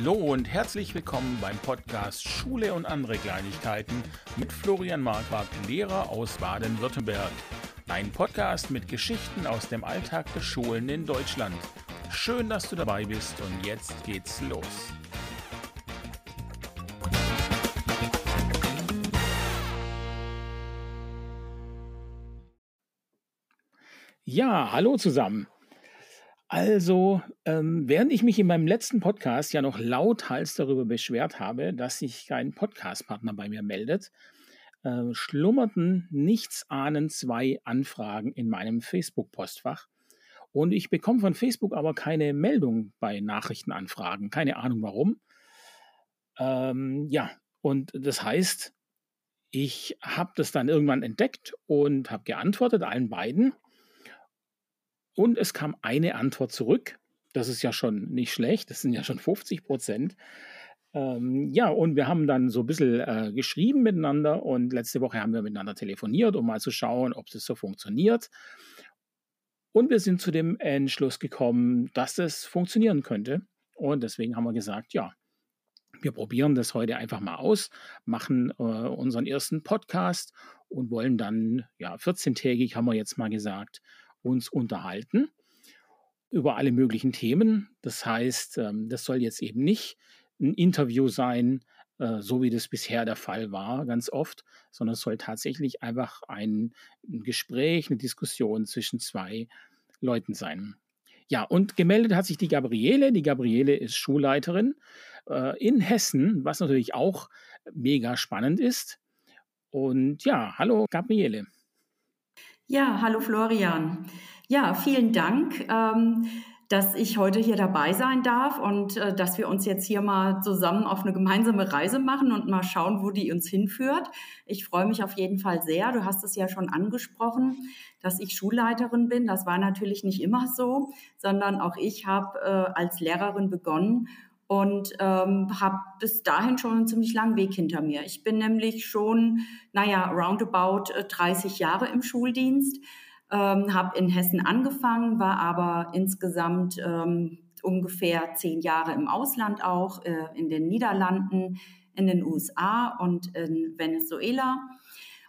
Hallo und herzlich willkommen beim Podcast Schule und andere Kleinigkeiten mit Florian Marquardt, Lehrer aus Baden-Württemberg. Ein Podcast mit Geschichten aus dem Alltag der Schulen in Deutschland. Schön, dass du dabei bist und jetzt geht's los. Ja, hallo zusammen. Also, ähm, während ich mich in meinem letzten Podcast ja noch lauthals darüber beschwert habe, dass sich kein Podcastpartner bei mir meldet, äh, schlummerten nichtsahnend zwei Anfragen in meinem Facebook-Postfach. Und ich bekomme von Facebook aber keine Meldung bei Nachrichtenanfragen. Keine Ahnung warum. Ähm, ja, und das heißt, ich habe das dann irgendwann entdeckt und habe geantwortet allen beiden. Und es kam eine Antwort zurück. Das ist ja schon nicht schlecht. Das sind ja schon 50 Prozent. Ähm, ja, und wir haben dann so ein bisschen äh, geschrieben miteinander und letzte Woche haben wir miteinander telefoniert, um mal zu schauen, ob das so funktioniert. Und wir sind zu dem Entschluss gekommen, dass das funktionieren könnte. Und deswegen haben wir gesagt, ja, wir probieren das heute einfach mal aus, machen äh, unseren ersten Podcast und wollen dann, ja, 14-tägig haben wir jetzt mal gesagt, uns unterhalten über alle möglichen Themen. Das heißt, ähm, das soll jetzt eben nicht ein Interview sein, äh, so wie das bisher der Fall war, ganz oft, sondern es soll tatsächlich einfach ein, Gespräch, eine Diskussion zwischen zwei Leuten sein. Ja, und gemeldet hat sich die Gabriele. Die Gabriele ist Schulleiterin äh, in Hessen, was natürlich auch mega spannend ist. Und ja, hallo Gabriele. Ja, hallo Florian. Ja, vielen Dank, ähm, dass ich heute hier dabei sein darf und äh, dass wir uns jetzt hier mal zusammen auf eine gemeinsame Reise machen und mal schauen, wo die uns hinführt. Ich freue mich auf jeden Fall sehr. Du hast es ja schon angesprochen, dass ich Schulleiterin bin. Das war natürlich nicht immer so, sondern auch ich habe äh, als Lehrerin begonnen und ähm, habe bis dahin schon einen ziemlich langen Weg hinter mir. Ich bin nämlich schon, naja, roundabout 30 äh, Jahre im Schuldienst, ähm, habe in Hessen angefangen, war aber insgesamt ähm, ungefähr zehn Jahre im Ausland auch, äh, in den Niederlanden, in den USA und in Venezuela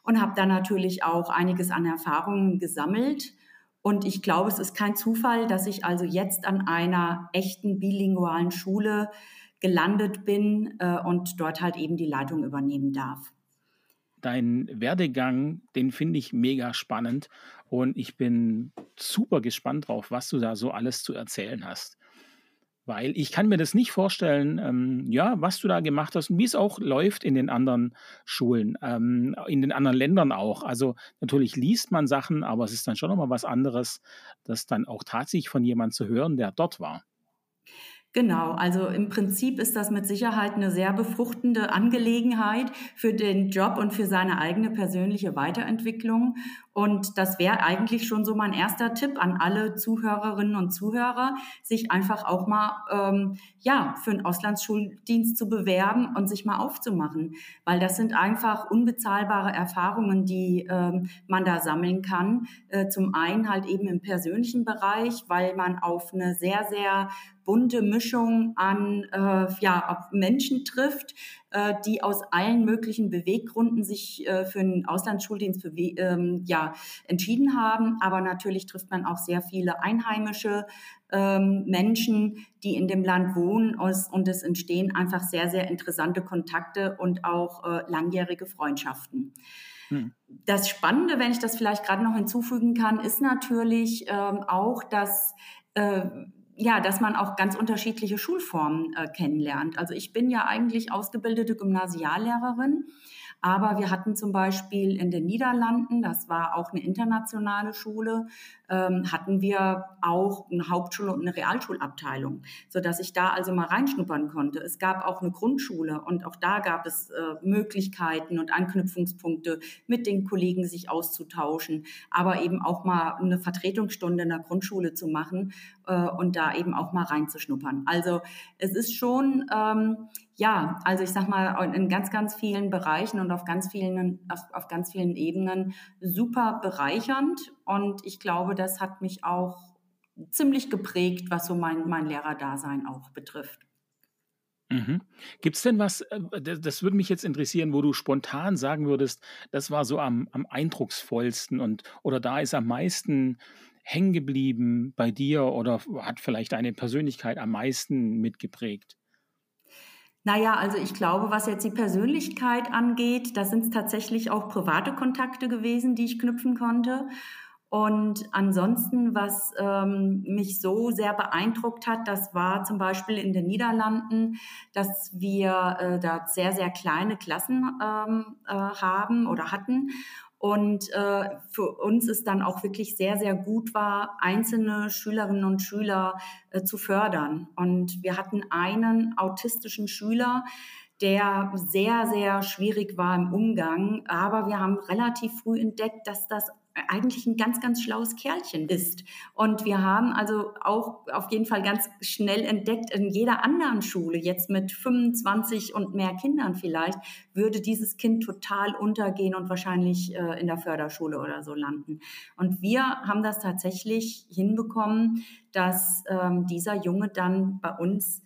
und habe da natürlich auch einiges an Erfahrungen gesammelt und ich glaube, es ist kein Zufall, dass ich also jetzt an einer echten bilingualen Schule gelandet bin äh, und dort halt eben die Leitung übernehmen darf. Dein Werdegang, den finde ich mega spannend und ich bin super gespannt drauf, was du da so alles zu erzählen hast weil ich kann mir das nicht vorstellen, ähm, ja, was du da gemacht hast und wie es auch läuft in den anderen Schulen, ähm, in den anderen Ländern auch. Also natürlich liest man Sachen, aber es ist dann schon nochmal was anderes, das dann auch tatsächlich von jemandem zu hören, der dort war. Genau, also im Prinzip ist das mit Sicherheit eine sehr befruchtende Angelegenheit für den Job und für seine eigene persönliche Weiterentwicklung. Und das wäre eigentlich schon so mein erster Tipp an alle Zuhörerinnen und Zuhörer, sich einfach auch mal ähm, ja für einen Auslandsschuldienst zu bewerben und sich mal aufzumachen, weil das sind einfach unbezahlbare Erfahrungen, die ähm, man da sammeln kann. Äh, zum einen halt eben im persönlichen Bereich, weil man auf eine sehr sehr bunte Mischung an äh, ja, Menschen trifft, äh, die aus allen möglichen Beweggründen sich äh, für einen Auslandsschuldienst ähm, ja, entschieden haben. Aber natürlich trifft man auch sehr viele einheimische ähm, Menschen, die in dem Land wohnen und es entstehen einfach sehr, sehr interessante Kontakte und auch äh, langjährige Freundschaften. Hm. Das Spannende, wenn ich das vielleicht gerade noch hinzufügen kann, ist natürlich ähm, auch, dass äh, ja, dass man auch ganz unterschiedliche Schulformen äh, kennenlernt. Also ich bin ja eigentlich ausgebildete Gymnasiallehrerin aber wir hatten zum Beispiel in den Niederlanden, das war auch eine internationale Schule, ähm, hatten wir auch eine Hauptschule und eine Realschulabteilung, so dass ich da also mal reinschnuppern konnte. Es gab auch eine Grundschule und auch da gab es äh, Möglichkeiten und Anknüpfungspunkte, mit den Kollegen sich auszutauschen, aber eben auch mal eine Vertretungsstunde in der Grundschule zu machen äh, und da eben auch mal reinzuschnuppern. Also es ist schon ähm, ja, also ich sag mal, in ganz, ganz vielen Bereichen und auf ganz vielen, auf, auf ganz vielen Ebenen super bereichernd. Und ich glaube, das hat mich auch ziemlich geprägt, was so mein, mein Lehrerdasein auch betrifft. Mhm. Gibt's denn was, äh, das das würde mich jetzt interessieren, wo du spontan sagen würdest, das war so am am eindrucksvollsten und oder da ist am meisten hängen geblieben bei dir oder hat vielleicht deine Persönlichkeit am meisten mitgeprägt? Na ja, also ich glaube, was jetzt die Persönlichkeit angeht, da sind's tatsächlich auch private Kontakte gewesen, die ich knüpfen konnte. Und ansonsten, was ähm, mich so sehr beeindruckt hat, das war zum Beispiel in den Niederlanden, dass wir äh, da sehr, sehr kleine Klassen ähm, äh, haben oder hatten. Und äh, für uns es dann auch wirklich sehr, sehr gut war, einzelne Schülerinnen und Schüler äh, zu fördern. Und wir hatten einen autistischen Schüler, der sehr, sehr schwierig war im Umgang. Aber wir haben relativ früh entdeckt, dass das eigentlich ein ganz, ganz schlaues Kerlchen ist. Und wir haben also auch auf jeden Fall ganz schnell entdeckt, in jeder anderen Schule, jetzt mit 25 und mehr Kindern vielleicht, würde dieses Kind total untergehen und wahrscheinlich äh, in der Förderschule oder so landen. Und wir haben das tatsächlich hinbekommen, dass ähm, dieser Junge dann bei uns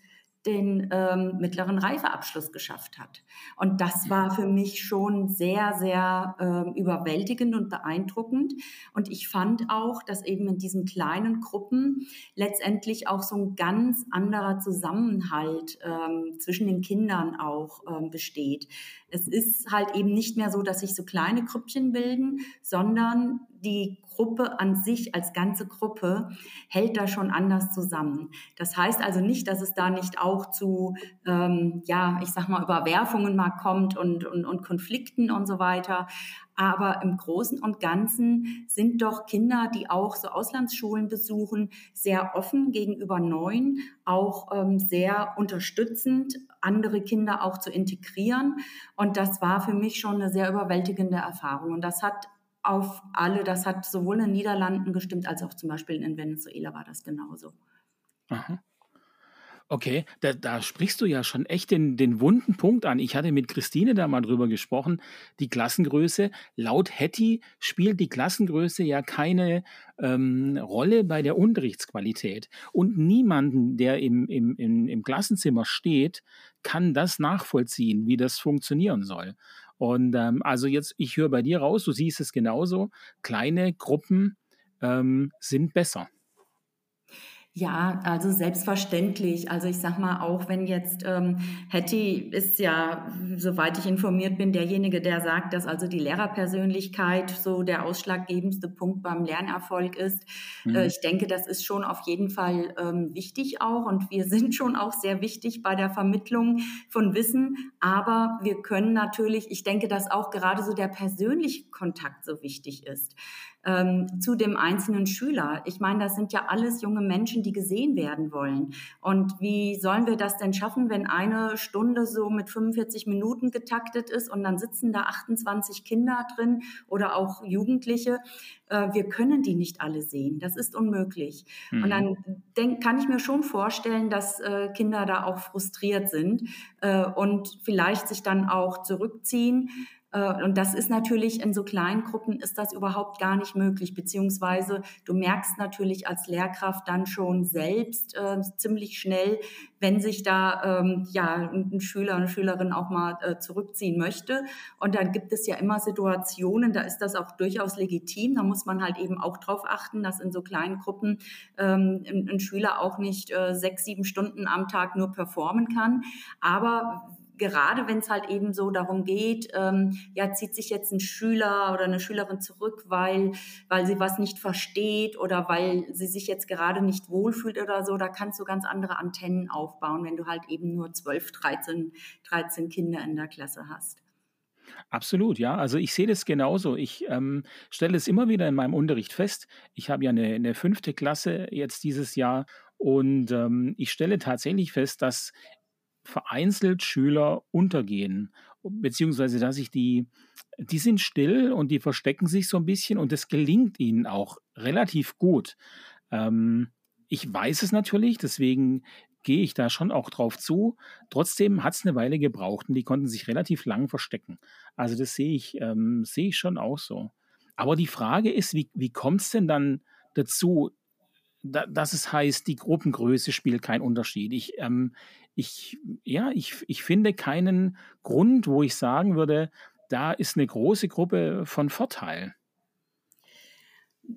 den ähm, mittleren Reifeabschluss geschafft hat. Und das war für mich schon sehr, sehr ähm, überwältigend und beeindruckend. Und ich fand auch, dass eben in diesen kleinen Gruppen letztendlich auch so ein ganz anderer Zusammenhalt ähm, zwischen den Kindern auch ähm, besteht. Es ist halt eben nicht mehr so, dass sich so kleine Grüppchen bilden, sondern die Gruppe an sich als ganze Gruppe hält da schon anders zusammen. Das heißt also nicht, dass es da nicht auch zu, ähm, ja, ich sag mal, Überwerfungen mal kommt und, und, und Konflikten und so weiter. Aber im Großen und Ganzen sind doch Kinder, die auch so Auslandsschulen besuchen, sehr offen gegenüber Neuen, auch ähm, sehr unterstützend, andere Kinder auch zu integrieren. Und das war für mich schon eine sehr überwältigende Erfahrung. Und das hat auf alle. Das hat sowohl in den Niederlanden gestimmt, als auch zum Beispiel in Venezuela war das genauso. Aha. Okay, da, da sprichst du ja schon echt den, den wunden Punkt an. Ich hatte mit Christine da mal drüber gesprochen. Die Klassengröße, laut Hetty spielt die Klassengröße ja keine ähm, Rolle bei der Unterrichtsqualität. Und niemanden, der im, im, im, im Klassenzimmer steht, kann das nachvollziehen, wie das funktionieren soll. Und ähm, also jetzt, ich höre bei dir raus, du siehst es genauso, kleine Gruppen ähm, sind besser. Ja, also selbstverständlich. Also ich sag mal, auch wenn jetzt ähm, Hattie ist ja, soweit ich informiert bin, derjenige, der sagt, dass also die Lehrerpersönlichkeit so der ausschlaggebendste Punkt beim Lernerfolg ist. Mhm. Äh, ich denke, das ist schon auf jeden Fall ähm, wichtig auch und wir sind schon auch sehr wichtig bei der Vermittlung von Wissen. Aber wir können natürlich, ich denke, dass auch gerade so der persönliche Kontakt so wichtig ist ähm, zu dem einzelnen Schüler. Ich meine, das sind ja alles junge Menschen, die gesehen werden wollen. Und wie sollen wir das denn schaffen, wenn eine Stunde so mit 45 Minuten getaktet ist und dann sitzen da 28 Kinder drin oder auch Jugendliche? Äh, wir können die nicht alle sehen. Das ist unmöglich. Mhm. Und dann denk, kann ich mir schon vorstellen, dass äh, Kinder da auch frustriert sind äh, und vielleicht sich dann auch zurückziehen. Äh, und das ist natürlich in so kleinen Gruppen ist das überhaupt gar nicht möglich, beziehungsweise du merkst natürlich als Lehrkraft dann schon selbst äh, ziemlich schnell, wenn sich da ähm, ja ein Schüler, eine Schülerin auch mal äh, zurückziehen möchte. Und dann gibt es ja immer Situationen, da ist das auch durchaus legitim. Da muss man halt eben auch drauf achten, dass in so kleinen Gruppen ähm, ein, ein Schüler auch nicht äh, sechs, sieben Stunden am Tag nur performen kann. Aber gerade wenn es halt eben so darum geht, ähm, ja, zieht sich jetzt ein Schüler oder eine Schülerin zurück, weil, weil sie was nicht versteht oder weil sie sich jetzt gerade nicht wohlfühlt oder so, da kannst du ganz andere Antennen aufbauen, wenn du halt eben nur 12, 13, 13 Kinder in der Klasse hast. Absolut, ja. Also ich sehe das genauso. Ich ähm, stelle es immer wieder in meinem Unterricht fest. Ich habe ja eine, eine fünfte Klasse jetzt dieses Jahr und ähm, ich stelle tatsächlich fest, dass vereinzelt Schüler untergehen, beziehungsweise dass ich die, die sind still und die verstecken sich so ein bisschen und das gelingt ihnen auch relativ gut. Ähm, ich weiß es natürlich, deswegen gehe ich da schon auch drauf zu. Trotzdem hat es eine Weile gebraucht und die konnten sich relativ lang verstecken. Also das sehe ich, ähm, sehe ich schon auch so. Aber die Frage ist, wie, wie kommt es denn dann dazu, da, dass es heißt, die Gruppengröße spielt keinen Unterschied. Ich, ähm, ich, ja, ich, ich finde keinen Grund, wo ich sagen würde, da ist eine große Gruppe von Vorteil.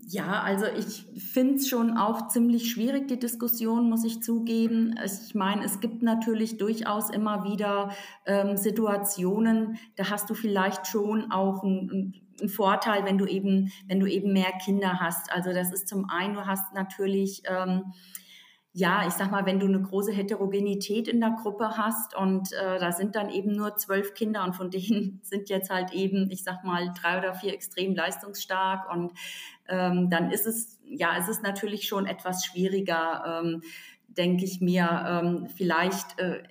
Ja, also ich finde es schon auch ziemlich schwierig, die Diskussion, muss ich zugeben. Ich meine, es gibt natürlich durchaus immer wieder ähm, Situationen, da hast du vielleicht schon auch einen ein Vorteil, wenn du eben, wenn du eben mehr Kinder hast. Also das ist zum einen, du hast natürlich ähm, ja, ich sag mal, wenn du eine große Heterogenität in der Gruppe hast und äh, da sind dann eben nur zwölf Kinder und von denen sind jetzt halt eben, ich sag mal, drei oder vier extrem leistungsstark und ähm, dann ist es, ja, es ist natürlich schon etwas schwieriger, ähm, denke ich mir, ähm, vielleicht äh,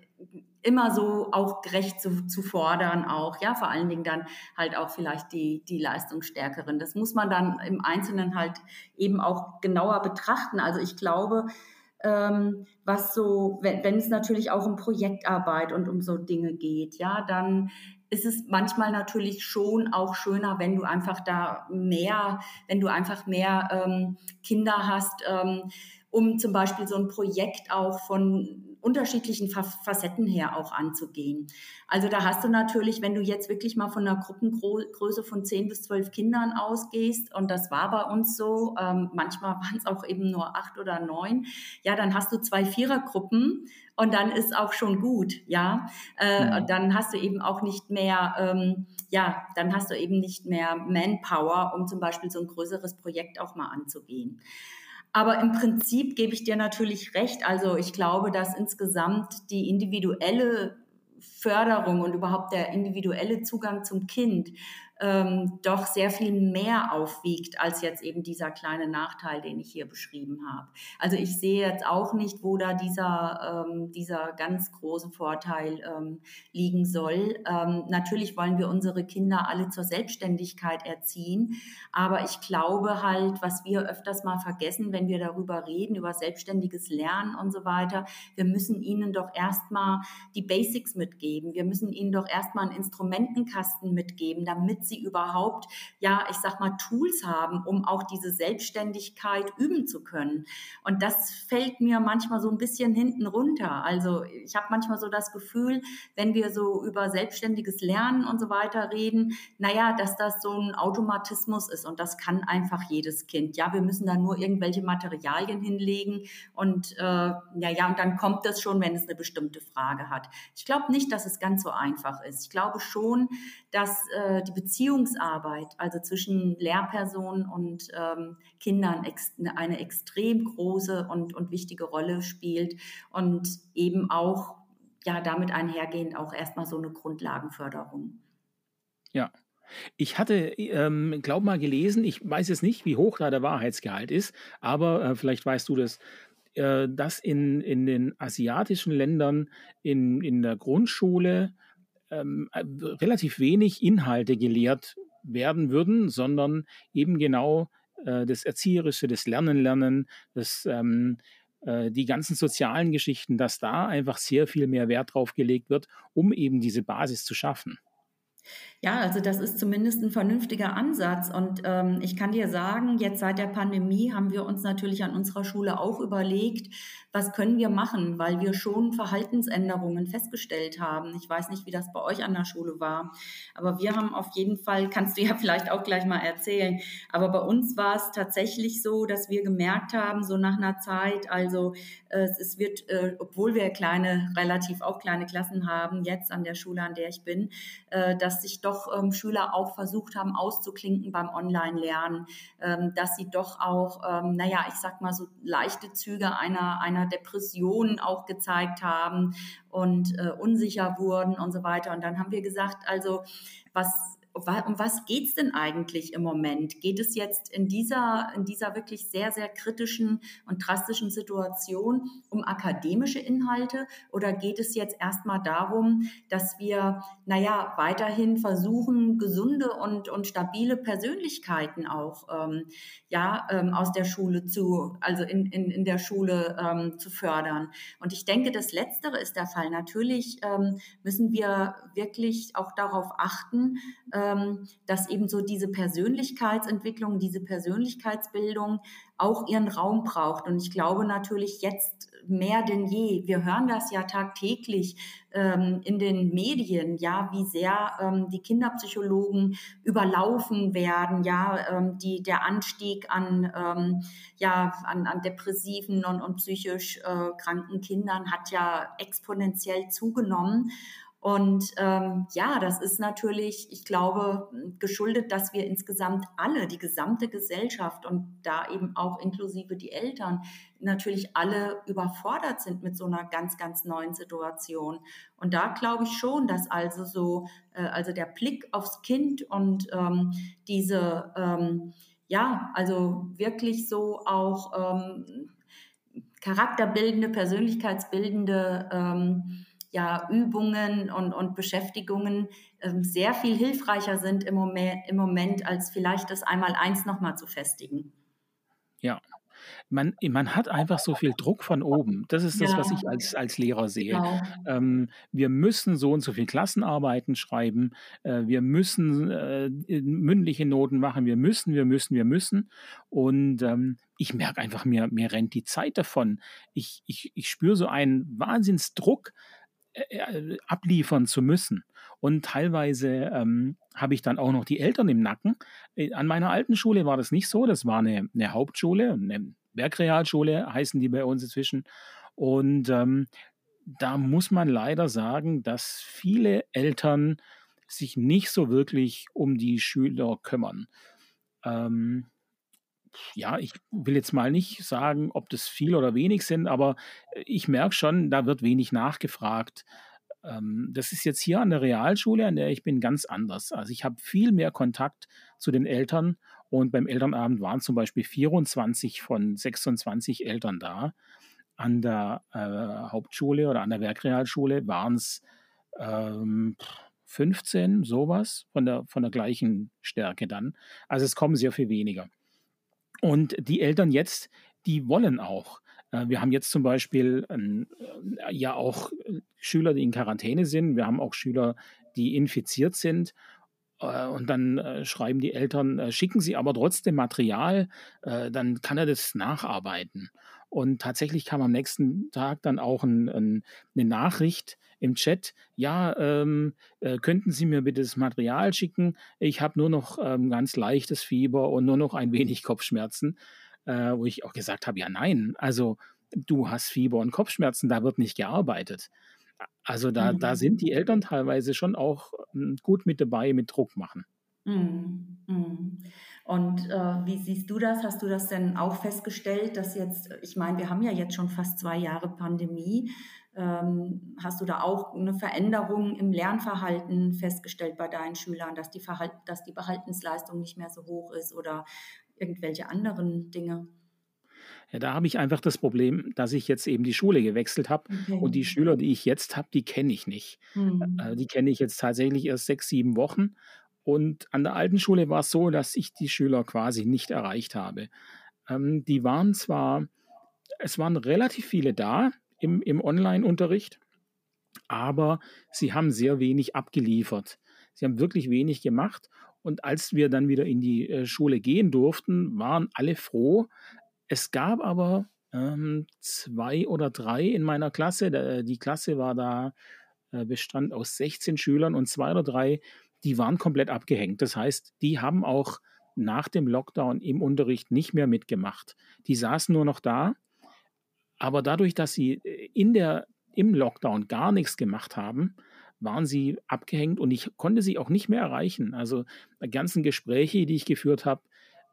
immer so auch gerecht zu, zu fordern, auch, ja, vor allen Dingen dann halt auch vielleicht die, die Leistungsstärkeren. Das muss man dann im Einzelnen halt eben auch genauer betrachten. Also ich glaube, ähm, was so, wenn, wenn es natürlich auch um Projektarbeit und um so Dinge geht, ja, dann ist es manchmal natürlich schon auch schöner, wenn du einfach da mehr, wenn du einfach mehr ähm, Kinder hast, ähm, um zum Beispiel so ein Projekt auch von unterschiedlichen Facetten her auch anzugehen. Also da hast du natürlich, wenn du jetzt wirklich mal von einer Gruppengröße von zehn bis zwölf Kindern ausgehst, und das war bei uns so, ähm, manchmal waren es auch eben nur acht oder neun, ja, dann hast du zwei Vierergruppen und dann ist auch schon gut, ja. Äh, mhm. Dann hast du eben auch nicht mehr, ähm, ja, dann hast du eben nicht mehr Manpower, um zum Beispiel so ein größeres Projekt auch mal anzugehen. Aber im Prinzip gebe ich dir natürlich recht. Also ich glaube, dass insgesamt die individuelle Förderung und überhaupt der individuelle Zugang zum Kind ähm, doch sehr viel mehr aufwiegt als jetzt eben dieser kleine Nachteil, den ich hier beschrieben habe. Also ich sehe jetzt auch nicht, wo da dieser, ähm, dieser ganz große Vorteil ähm, liegen soll. Ähm, natürlich wollen wir unsere Kinder alle zur Selbstständigkeit erziehen, aber ich glaube halt, was wir öfters mal vergessen, wenn wir darüber reden, über selbstständiges Lernen und so weiter, wir müssen ihnen doch erstmal die Basics mitgeben. Wir müssen ihnen doch erstmal einen Instrumentenkasten mitgeben, damit sie überhaupt, ja, ich sag mal, Tools haben, um auch diese Selbstständigkeit üben zu können. Und das fällt mir manchmal so ein bisschen hinten runter. Also ich habe manchmal so das Gefühl, wenn wir so über selbstständiges Lernen und so weiter reden, naja, dass das so ein Automatismus ist und das kann einfach jedes Kind. Ja, wir müssen da nur irgendwelche Materialien hinlegen und äh, ja, ja, und dann kommt das schon, wenn es eine bestimmte Frage hat. Ich glaube nicht, dass es ganz so einfach ist. Ich glaube schon, dass äh, die Beziehungsarbeit, also zwischen Lehrpersonen und ähm, Kindern, eine extrem große und, und wichtige Rolle spielt und eben auch ja damit einhergehend auch erstmal so eine Grundlagenförderung. Ja, ich hatte, ähm, glaub mal, gelesen, ich weiß jetzt nicht, wie hoch da der Wahrheitsgehalt ist, aber äh, vielleicht weißt du das, äh, dass in, in den asiatischen Ländern in, in der Grundschule ähm, äh, relativ wenig Inhalte gelehrt werden würden, sondern eben genau äh, das Erzieherische, das Lernen, Lernen, das, ähm, äh, die ganzen sozialen Geschichten, dass da einfach sehr viel mehr Wert drauf gelegt wird, um eben diese Basis zu schaffen. Ja, also das ist zumindest ein vernünftiger Ansatz. Und ähm, ich kann dir sagen, jetzt seit der Pandemie haben wir uns natürlich an unserer Schule auch überlegt, was können wir machen, weil wir schon Verhaltensänderungen festgestellt haben. Ich weiß nicht, wie das bei euch an der Schule war, aber wir haben auf jeden Fall, kannst du ja vielleicht auch gleich mal erzählen, aber bei uns war es tatsächlich so, dass wir gemerkt haben, so nach einer Zeit, also äh, es wird, äh, obwohl wir kleine, relativ auch kleine Klassen haben, jetzt an der Schule, an der ich bin, äh, dass sich doch doch ähm, Schüler auch versucht haben auszuklinken beim Online-Lernen, ähm, dass sie doch auch, ähm, naja, ich sag mal so leichte Züge einer, einer Depression auch gezeigt haben und äh, unsicher wurden und so weiter. Und dann haben wir gesagt, also was um was geht es denn eigentlich im Moment? Geht es jetzt in dieser, in dieser wirklich sehr, sehr kritischen und drastischen Situation um akademische Inhalte oder geht es jetzt erstmal darum, dass wir, naja, weiterhin versuchen, gesunde und, und stabile Persönlichkeiten auch ähm, ja, ähm, aus der Schule zu, also in, in, in der Schule ähm, zu fördern? Und ich denke, das Letztere ist der Fall. Natürlich ähm, müssen wir wirklich auch darauf achten, äh, dass eben so diese Persönlichkeitsentwicklung, diese Persönlichkeitsbildung auch ihren Raum braucht. Und ich glaube natürlich jetzt mehr denn je. Wir hören das ja tagtäglich ähm, in den Medien, ja, wie sehr ähm, die Kinderpsychologen überlaufen werden, ja, ähm, die, der Anstieg an, ähm, ja, an, an depressiven und, und psychisch äh, kranken Kindern hat ja exponentiell zugenommen. Und ähm, ja, das ist natürlich, ich glaube, geschuldet, dass wir insgesamt alle, die gesamte Gesellschaft und da eben auch inklusive die Eltern, natürlich alle überfordert sind mit so einer ganz, ganz neuen Situation. Und da glaube ich schon, dass also so, äh, also der Blick aufs Kind und ähm, diese, ähm, ja, also wirklich so auch ähm, charakterbildende, persönlichkeitsbildende ähm, ja, Übungen und, und Beschäftigungen ähm, sehr viel hilfreicher sind im Moment, im Moment als vielleicht das einmal eins nochmal zu festigen. Ja, man, man hat einfach so viel Druck von oben. Das ist das, ja. was ich als, als Lehrer sehe. Genau. Ähm, wir müssen so und so viel Klassenarbeiten schreiben. Äh, wir müssen äh, mündliche Noten machen. Wir müssen, wir müssen, wir müssen. Und ähm, ich merke einfach, mir, mir rennt die Zeit davon. Ich, ich, ich spüre so einen Wahnsinnsdruck, abliefern zu müssen. Und teilweise ähm, habe ich dann auch noch die Eltern im Nacken. Äh, an meiner alten Schule war das nicht so. Das war eine, eine Hauptschule, eine Werkrealschule heißen die bei uns inzwischen. Und ähm, da muss man leider sagen, dass viele Eltern sich nicht so wirklich um die Schüler kümmern. Ähm, ja, ich will jetzt mal nicht sagen, ob das viel oder wenig sind, aber äh, ich merke schon, da wird wenig nachgefragt. Ähm, das ist jetzt hier an der Realschule, an der ich bin, ganz anders. Also ich habe viel mehr Kontakt zu den Eltern und beim Elternabend waren zum Beispiel 24 von 26 Eltern da. An der äh, Hauptschule oder an der Werkrealschule waren es ähm, 15, sowas, von der, von der gleichen Stärke dann. Also es kommen sehr viel weniger. Und die Eltern jetzt, die wollen auch. Äh, wir haben jetzt zum Beispiel äh, ja auch äh, Schüler, die in Quarantäne sind. Wir haben auch Schüler, die infiziert sind. Und dann schreiben die Eltern, schicken sie aber trotzdem Material, dann kann er das nacharbeiten. Und tatsächlich kam am nächsten Tag dann auch ein, ein, eine Nachricht im Chat, ja, ähm, äh, könnten Sie mir bitte das Material schicken? Ich habe nur noch ähm, ganz leichtes Fieber und nur noch ein wenig Kopfschmerzen, äh, wo ich auch gesagt habe, ja nein, also du hast Fieber und Kopfschmerzen, da wird nicht gearbeitet. Also da, mhm. da sind die Eltern teilweise schon auch hm, gut mit dabei, mit Druck machen. Mhm. Mhm. Und äh, wie siehst du das? Hast du das denn auch festgestellt, dass jetzt, ich meine, wir haben ja jetzt schon fast zwei Jahre Pandemie. Ähm, hast du da auch eine Veränderung im Lernverhalten festgestellt bei deinen Schülern, dass die, Verhalt, dass die Behaltensleistung nicht mehr so hoch ist oder irgendwelche anderen Dinge? Ja, da habe ich einfach das Problem, dass ich jetzt eben die Schule gewechselt habe okay. und die Schüler, die ich jetzt habe, die kenne ich nicht. Mhm. Die kenne ich jetzt tatsächlich erst sechs, sieben Wochen und an der alten Schule war es so, dass ich die Schüler quasi nicht erreicht habe. Ähm, die waren zwar, es waren relativ viele da im, im Online-Unterricht, aber sie haben sehr wenig abgeliefert. Sie haben wirklich wenig gemacht. Und als wir dann wieder in die äh, Schule gehen durften, waren alle froh. Es gab aber ähm, zwei oder drei in meiner Klasse. Die Klasse war da, äh, bestand aus 16 Schülern und zwei oder drei, die waren komplett abgehängt. Das heißt, die haben auch nach dem Lockdown im Unterricht nicht mehr mitgemacht. Die saßen nur noch da, aber dadurch, dass sie äh, in der, im Lockdown gar nichts gemacht haben, waren sie abgehängt und ich konnte sie auch nicht mehr erreichen. Also die ganzen Gespräche, die ich geführt habe,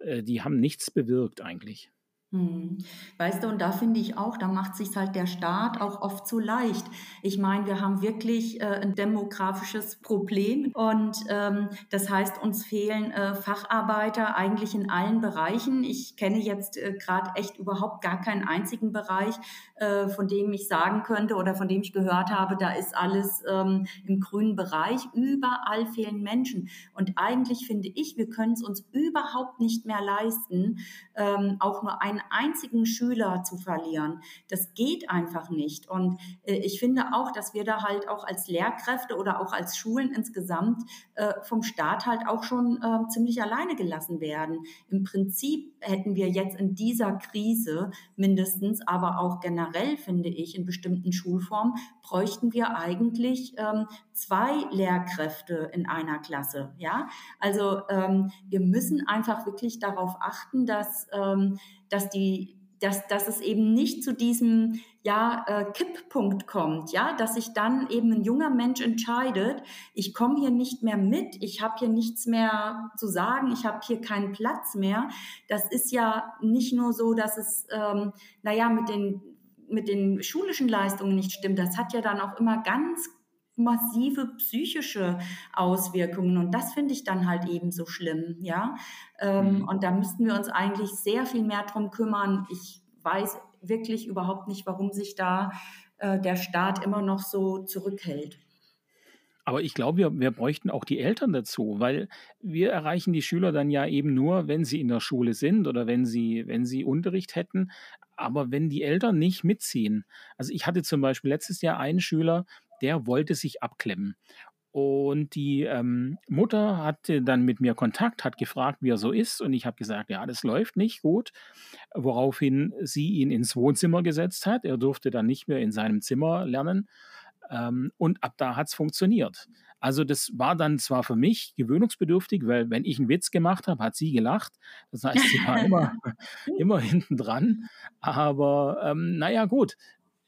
äh, die haben nichts bewirkt eigentlich. Hm. Weißt du, und da finde ich auch, da macht sich halt der Staat auch oft zu leicht. Ich meine, wir haben wirklich äh, ein demografisches Problem und ähm, das heißt, uns fehlen äh, Facharbeiter eigentlich in allen Bereichen. Ich kenne jetzt äh, gerade echt überhaupt gar keinen einzigen Bereich, äh, von dem ich sagen könnte oder von dem ich gehört habe, da ist alles ähm, im grünen Bereich. Überall fehlen Menschen. Und eigentlich finde ich, wir können es uns überhaupt nicht mehr leisten, ähm, auch nur einen einzigen Schüler zu verlieren. Das geht einfach nicht. Und äh, ich finde auch, dass wir da halt auch als Lehrkräfte oder auch als Schulen insgesamt äh, vom Staat halt auch schon äh, ziemlich alleine gelassen werden. Im Prinzip hätten wir jetzt in dieser Krise mindestens, aber auch generell, finde ich, in bestimmten Schulformen, bräuchten wir eigentlich ähm, zwei Lehrkräfte in einer Klasse. Ja, also ähm, wir müssen einfach wirklich darauf achten, dass, ähm, dass die dass, dass es eben nicht zu diesem ja, äh, Kipppunkt kommt, ja, dass sich dann eben ein junger Mensch entscheidet, ich komme hier nicht mehr mit, ich habe hier nichts mehr zu sagen, ich habe hier keinen Platz mehr. Das ist ja nicht nur so, dass es, ähm, naja, mit den, mit den schulischen Leistungen nicht stimmt, das hat ja dann auch immer ganz massive psychische Auswirkungen. Und das finde ich dann halt eben so schlimm, ja. Ähm, mhm. Und da müssten wir uns eigentlich sehr viel mehr drum kümmern. Ich weiß wirklich überhaupt nicht, warum sich da äh, der Staat immer noch so zurückhält. Aber ich glaube, wir, wir bräuchten auch die Eltern dazu, weil wir erreichen die Schüler dann ja eben nur, wenn sie in der Schule sind oder wenn sie, wenn sie Unterricht hätten. Aber wenn die Eltern nicht mitziehen. Also ich hatte zum Beispiel letztes Jahr einen Schüler, der wollte sich abklemmen. Und die ähm, Mutter hatte dann mit mir Kontakt, hat gefragt, wie er so ist. Und ich habe gesagt, ja, das läuft nicht gut. Woraufhin sie ihn ins Wohnzimmer gesetzt hat. Er durfte dann nicht mehr in seinem Zimmer lernen. Ähm, und ab da hat es funktioniert. Also das war dann zwar für mich gewöhnungsbedürftig, weil wenn ich einen Witz gemacht habe, hat sie gelacht. Das heißt, sie war immer, immer hinten dran. Aber ähm, naja, gut,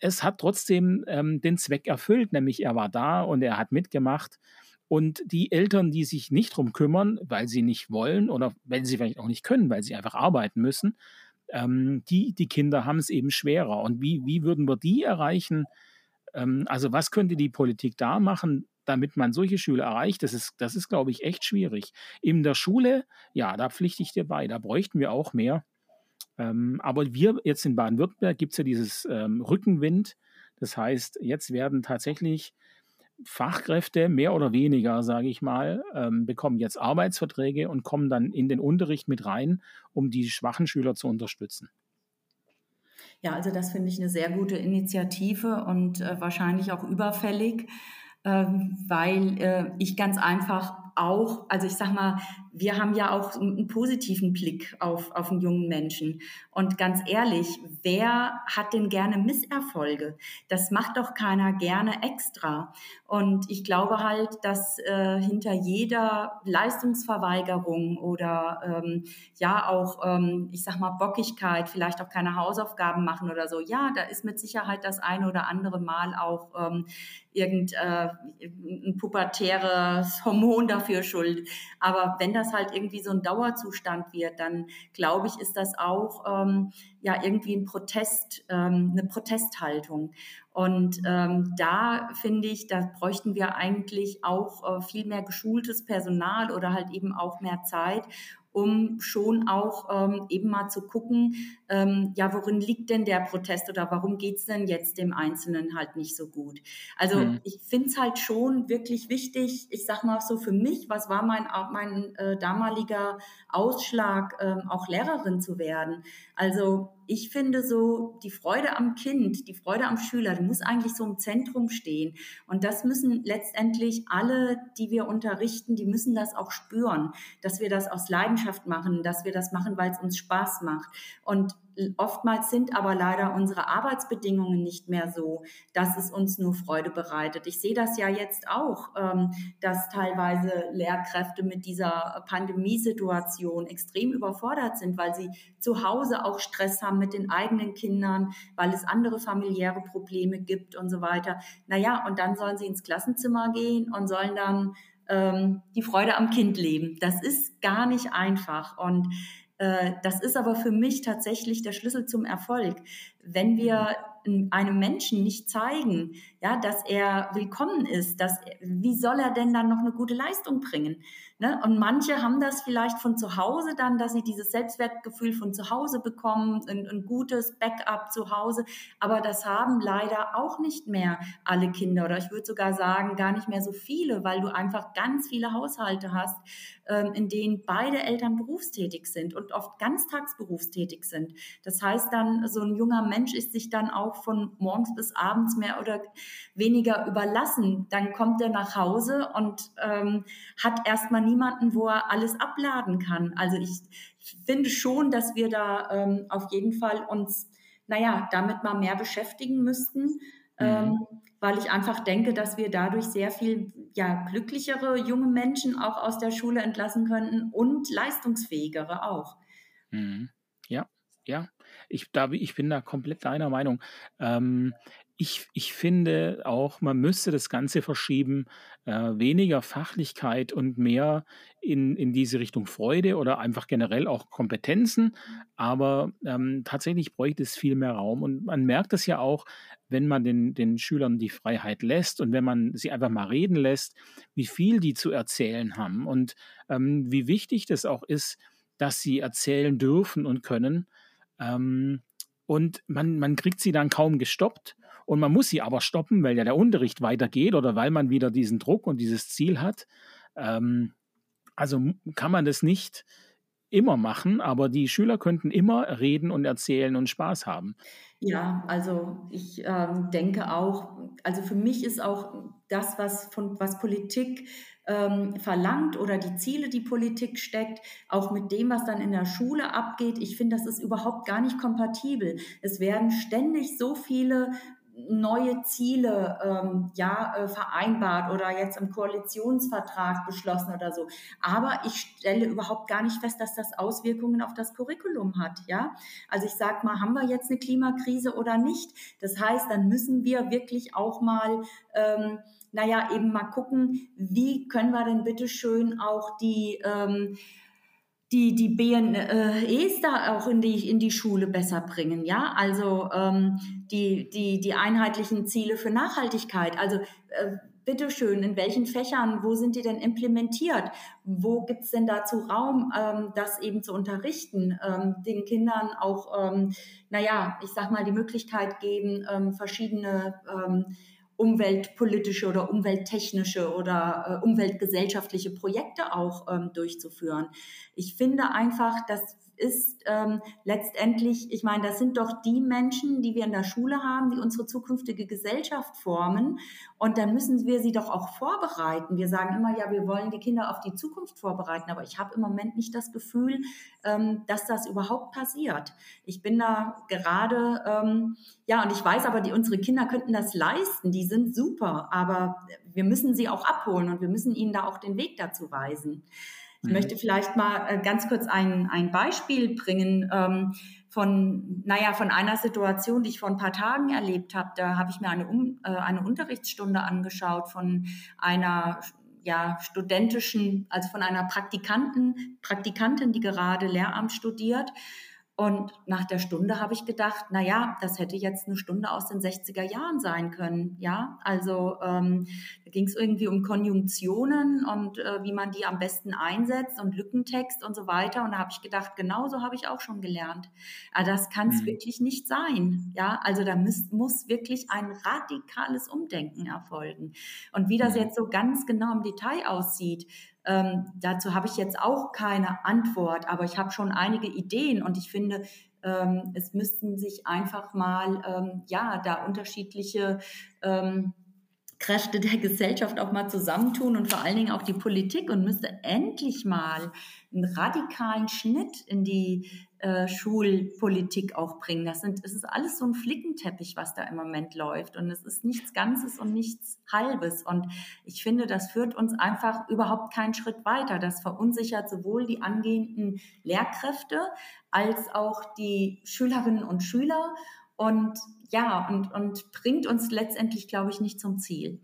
es hat trotzdem ähm, den Zweck erfüllt, nämlich er war da und er hat mitgemacht. Und die Eltern, die sich nicht darum kümmern, weil sie nicht wollen oder wenn sie vielleicht auch nicht können, weil sie einfach arbeiten müssen, ähm, die, die Kinder haben es eben schwerer. Und wie, wie würden wir die erreichen? Ähm, also was könnte die Politik da machen, damit man solche Schüler erreicht? Das ist, das ist, glaube ich, echt schwierig. In der Schule, ja, da pflichte ich dir bei, da bräuchten wir auch mehr. Ähm, aber wir jetzt in Baden-Württemberg gibt es ja dieses ähm, Rückenwind. Das heißt, jetzt werden tatsächlich Fachkräfte mehr oder weniger, sage ich mal, ähm, bekommen jetzt Arbeitsverträge und kommen dann in den Unterricht mit rein, um die schwachen Schüler zu unterstützen. Ja, also das finde ich eine sehr gute Initiative und äh, wahrscheinlich auch überfällig, äh, weil äh, ich ganz einfach auch, also ich sag mal, wir haben ja auch einen positiven Blick auf, auf einen jungen Menschen. Und ganz ehrlich, wer hat denn gerne Misserfolge? Das macht doch keiner gerne extra. Und ich glaube halt, dass äh, hinter jeder Leistungsverweigerung oder ähm, ja auch, ähm, ich sag mal, Bockigkeit, vielleicht auch keine Hausaufgaben machen oder so, ja, da ist mit Sicherheit das eine oder andere Mal auch ähm, irgendein äh, pubertäres Hormon dafür schuld. Aber wenn das halt irgendwie so ein Dauerzustand wird, dann glaube ich, ist das auch ähm, ja irgendwie ein Protest, ähm, eine Protesthaltung. Und ähm, da finde ich, da bräuchten wir eigentlich auch äh, viel mehr geschultes Personal oder halt eben auch mehr Zeit, um schon auch ähm, eben mal zu gucken, ähm, ja, worin liegt denn der Protest oder warum geht's denn jetzt dem Einzelnen halt nicht so gut? Also mhm. ich finde es halt schon wirklich wichtig, ich sag mal so für mich, was war mein, mein äh, damaliger Ausschlag, ähm, auch Lehrerin zu werden? Also ich finde so, die Freude am Kind, die Freude am Schüler, die muss eigentlich so im Zentrum stehen. Und das müssen letztendlich alle, die wir unterrichten, die müssen das auch spüren, dass wir das aus Leidenschaft machen, dass wir das machen, weil es uns Spaß macht. Und Oftmals sind aber leider unsere Arbeitsbedingungen nicht mehr so, dass es uns nur Freude bereitet. Ich sehe das ja jetzt auch, ähm, dass teilweise Lehrkräfte mit dieser Pandemiesituation extrem überfordert sind, weil sie zu Hause auch Stress haben mit den eigenen Kindern, weil es andere familiäre Probleme gibt und so weiter. Naja, und dann sollen sie ins Klassenzimmer gehen und sollen dann ähm, die Freude am Kind leben. Das ist gar nicht einfach. Und das ist aber für mich tatsächlich der Schlüssel zum Erfolg. Wenn wir einem Menschen nicht zeigen, ja, dass er willkommen ist, dass, wie soll er denn dann noch eine gute Leistung bringen? Ne? Und manche haben das vielleicht von zu Hause dann, dass sie dieses Selbstwertgefühl von zu Hause bekommen, ein, ein gutes Backup zu Hause. Aber das haben leider auch nicht mehr alle Kinder oder ich würde sogar sagen, gar nicht mehr so viele, weil du einfach ganz viele Haushalte hast, ähm, in denen beide Eltern berufstätig sind und oft ganztags berufstätig sind. Das heißt dann, so ein junger Mensch ist sich dann auch von morgens bis abends mehr oder weniger überlassen. Dann kommt er nach Hause und ähm, hat erstmal niemanden, wo er alles abladen kann. Also ich finde schon, dass wir da ähm, auf jeden Fall uns, naja, damit mal mehr beschäftigen müssten. Mhm. Ähm, weil ich einfach denke, dass wir dadurch sehr viel ja, glücklichere junge Menschen auch aus der Schule entlassen könnten und leistungsfähigere auch. Mhm. Ja, ja. Ich, da, ich bin da komplett deiner Meinung. Ähm, ich, ich finde auch, man müsste das Ganze verschieben, äh, weniger Fachlichkeit und mehr in, in diese Richtung Freude oder einfach generell auch Kompetenzen. Aber ähm, tatsächlich bräuchte es viel mehr Raum. Und man merkt es ja auch, wenn man den, den Schülern die Freiheit lässt und wenn man sie einfach mal reden lässt, wie viel die zu erzählen haben und ähm, wie wichtig das auch ist, dass sie erzählen dürfen und können. Ähm, und man, man kriegt sie dann kaum gestoppt. Und man muss sie aber stoppen, weil ja der Unterricht weitergeht oder weil man wieder diesen Druck und dieses Ziel hat. Ähm, also kann man das nicht immer machen, aber die Schüler könnten immer reden und erzählen und Spaß haben. Ja, also ich ähm, denke auch, also für mich ist auch das, was von was Politik ähm, verlangt oder die Ziele, die Politik steckt, auch mit dem, was dann in der Schule abgeht. Ich finde, das ist überhaupt gar nicht kompatibel. Es werden ständig so viele neue Ziele ähm, ja äh, vereinbart oder jetzt im Koalitionsvertrag beschlossen oder so. Aber ich stelle überhaupt gar nicht fest, dass das Auswirkungen auf das Curriculum hat. Ja, also ich sage mal, haben wir jetzt eine Klimakrise oder nicht? Das heißt, dann müssen wir wirklich auch mal ähm, naja, eben mal gucken, wie können wir denn bitte schön auch die ähm, die, die BNEs da auch in die, in die Schule besser bringen. Ja, also ähm, die, die, die einheitlichen Ziele für Nachhaltigkeit. Also äh, bitteschön, in welchen Fächern, wo sind die denn implementiert? Wo gibt es denn dazu Raum, ähm, das eben zu unterrichten? Ähm, den Kindern auch, ähm, naja, ich sag mal, die Möglichkeit geben, ähm, verschiedene ähm, umweltpolitische oder umwelttechnische oder äh, umweltgesellschaftliche Projekte auch ähm, durchzuführen. Ich finde einfach, dass ist ähm, letztendlich, ich meine, das sind doch die Menschen, die wir in der Schule haben, die unsere zukünftige Gesellschaft formen. Und dann müssen wir sie doch auch vorbereiten. Wir sagen immer, ja, wir wollen die Kinder auf die Zukunft vorbereiten, aber ich habe im Moment nicht das Gefühl, ähm, dass das überhaupt passiert. Ich bin da gerade, ähm, ja, und ich weiß aber, die, unsere Kinder könnten das leisten, die sind super, aber wir müssen sie auch abholen und wir müssen ihnen da auch den Weg dazu weisen. Ich mhm. möchte vielleicht mal äh, ganz kurz ein, ein Beispiel bringen ähm, von, naja, von einer Situation, die ich vor ein paar Tagen erlebt habe. Da habe ich mir eine, um, äh, eine Unterrichtsstunde angeschaut von einer ja, studentischen, also von einer Praktikanten, Praktikantin, die gerade Lehramt studiert. Und nach der Stunde habe ich gedacht, na ja, das hätte jetzt eine Stunde aus den 60er Jahren sein können. Ja, also ähm, da ging es irgendwie um Konjunktionen und äh, wie man die am besten einsetzt und Lückentext und so weiter. Und da habe ich gedacht, genau so habe ich auch schon gelernt. Aber das kann es mhm. wirklich nicht sein. Ja, also da muss, muss wirklich ein radikales Umdenken erfolgen. Und wie das mhm. jetzt so ganz genau im Detail aussieht, ähm, dazu habe ich jetzt auch keine Antwort, aber ich habe schon einige Ideen und ich finde, ähm, es müssten sich einfach mal, ähm, ja, da unterschiedliche ähm, Kräfte der Gesellschaft auch mal zusammentun und vor allen Dingen auch die Politik und müsste endlich mal einen radikalen Schnitt in die äh, Schulpolitik auch bringen. Das sind, es ist alles so ein Flickenteppich, was da im Moment läuft und es ist nichts Ganzes und nichts Halbes und ich finde, das führt uns einfach überhaupt keinen Schritt weiter. Das verunsichert sowohl die angehenden Lehrkräfte als auch die Schülerinnen und Schüler und ja, und, und bringt uns letztendlich, glaube ich, nicht zum Ziel.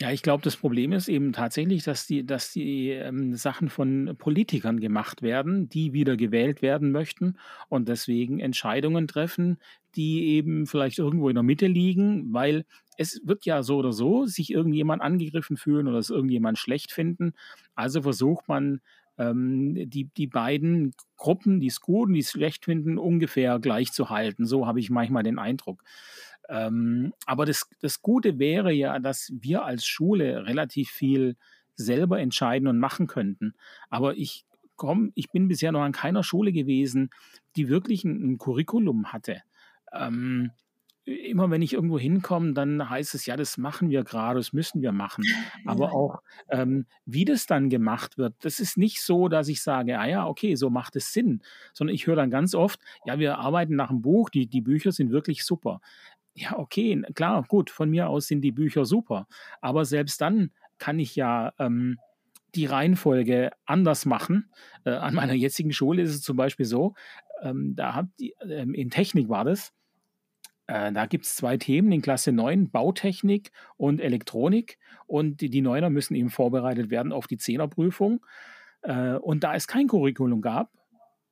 Ja, ich glaube, das Problem ist eben tatsächlich, dass die, dass die ähm, Sachen von Politikern gemacht werden, die wieder gewählt werden möchten und deswegen Entscheidungen treffen, die eben vielleicht irgendwo in der Mitte liegen, weil es wird ja so oder so sich irgendjemand angegriffen fühlen oder es irgendjemand schlecht finden. Also versucht man ähm, die, die beiden Gruppen, die es gut und die es schlecht finden, ungefähr gleich zu halten. So habe ich manchmal den Eindruck. Ähm, aber das, das Gute wäre ja, dass wir als Schule relativ viel selber entscheiden und machen könnten. Aber ich komm, ich bin bisher noch an keiner Schule gewesen, die wirklich ein, ein Curriculum hatte. Ähm, immer wenn ich irgendwo hinkomme, dann heißt es, ja, das machen wir gerade, das müssen wir machen. Aber auch, ähm, wie das dann gemacht wird, das ist nicht so, dass ich sage, ah ja, okay, so macht es Sinn, sondern ich höre dann ganz oft, ja, wir arbeiten nach einem Buch, die, die Bücher sind wirklich super. Ja, okay, klar, gut, von mir aus sind die Bücher super. Aber selbst dann kann ich ja ähm, die Reihenfolge anders machen. Äh, an meiner jetzigen Schule ist es zum Beispiel so, ähm, da habt ähm, in Technik war das, äh, da gibt es zwei Themen in Klasse 9, Bautechnik und Elektronik. Und die, die Neuner müssen eben vorbereitet werden auf die Zehnerprüfung. Äh, und da es kein Curriculum gab,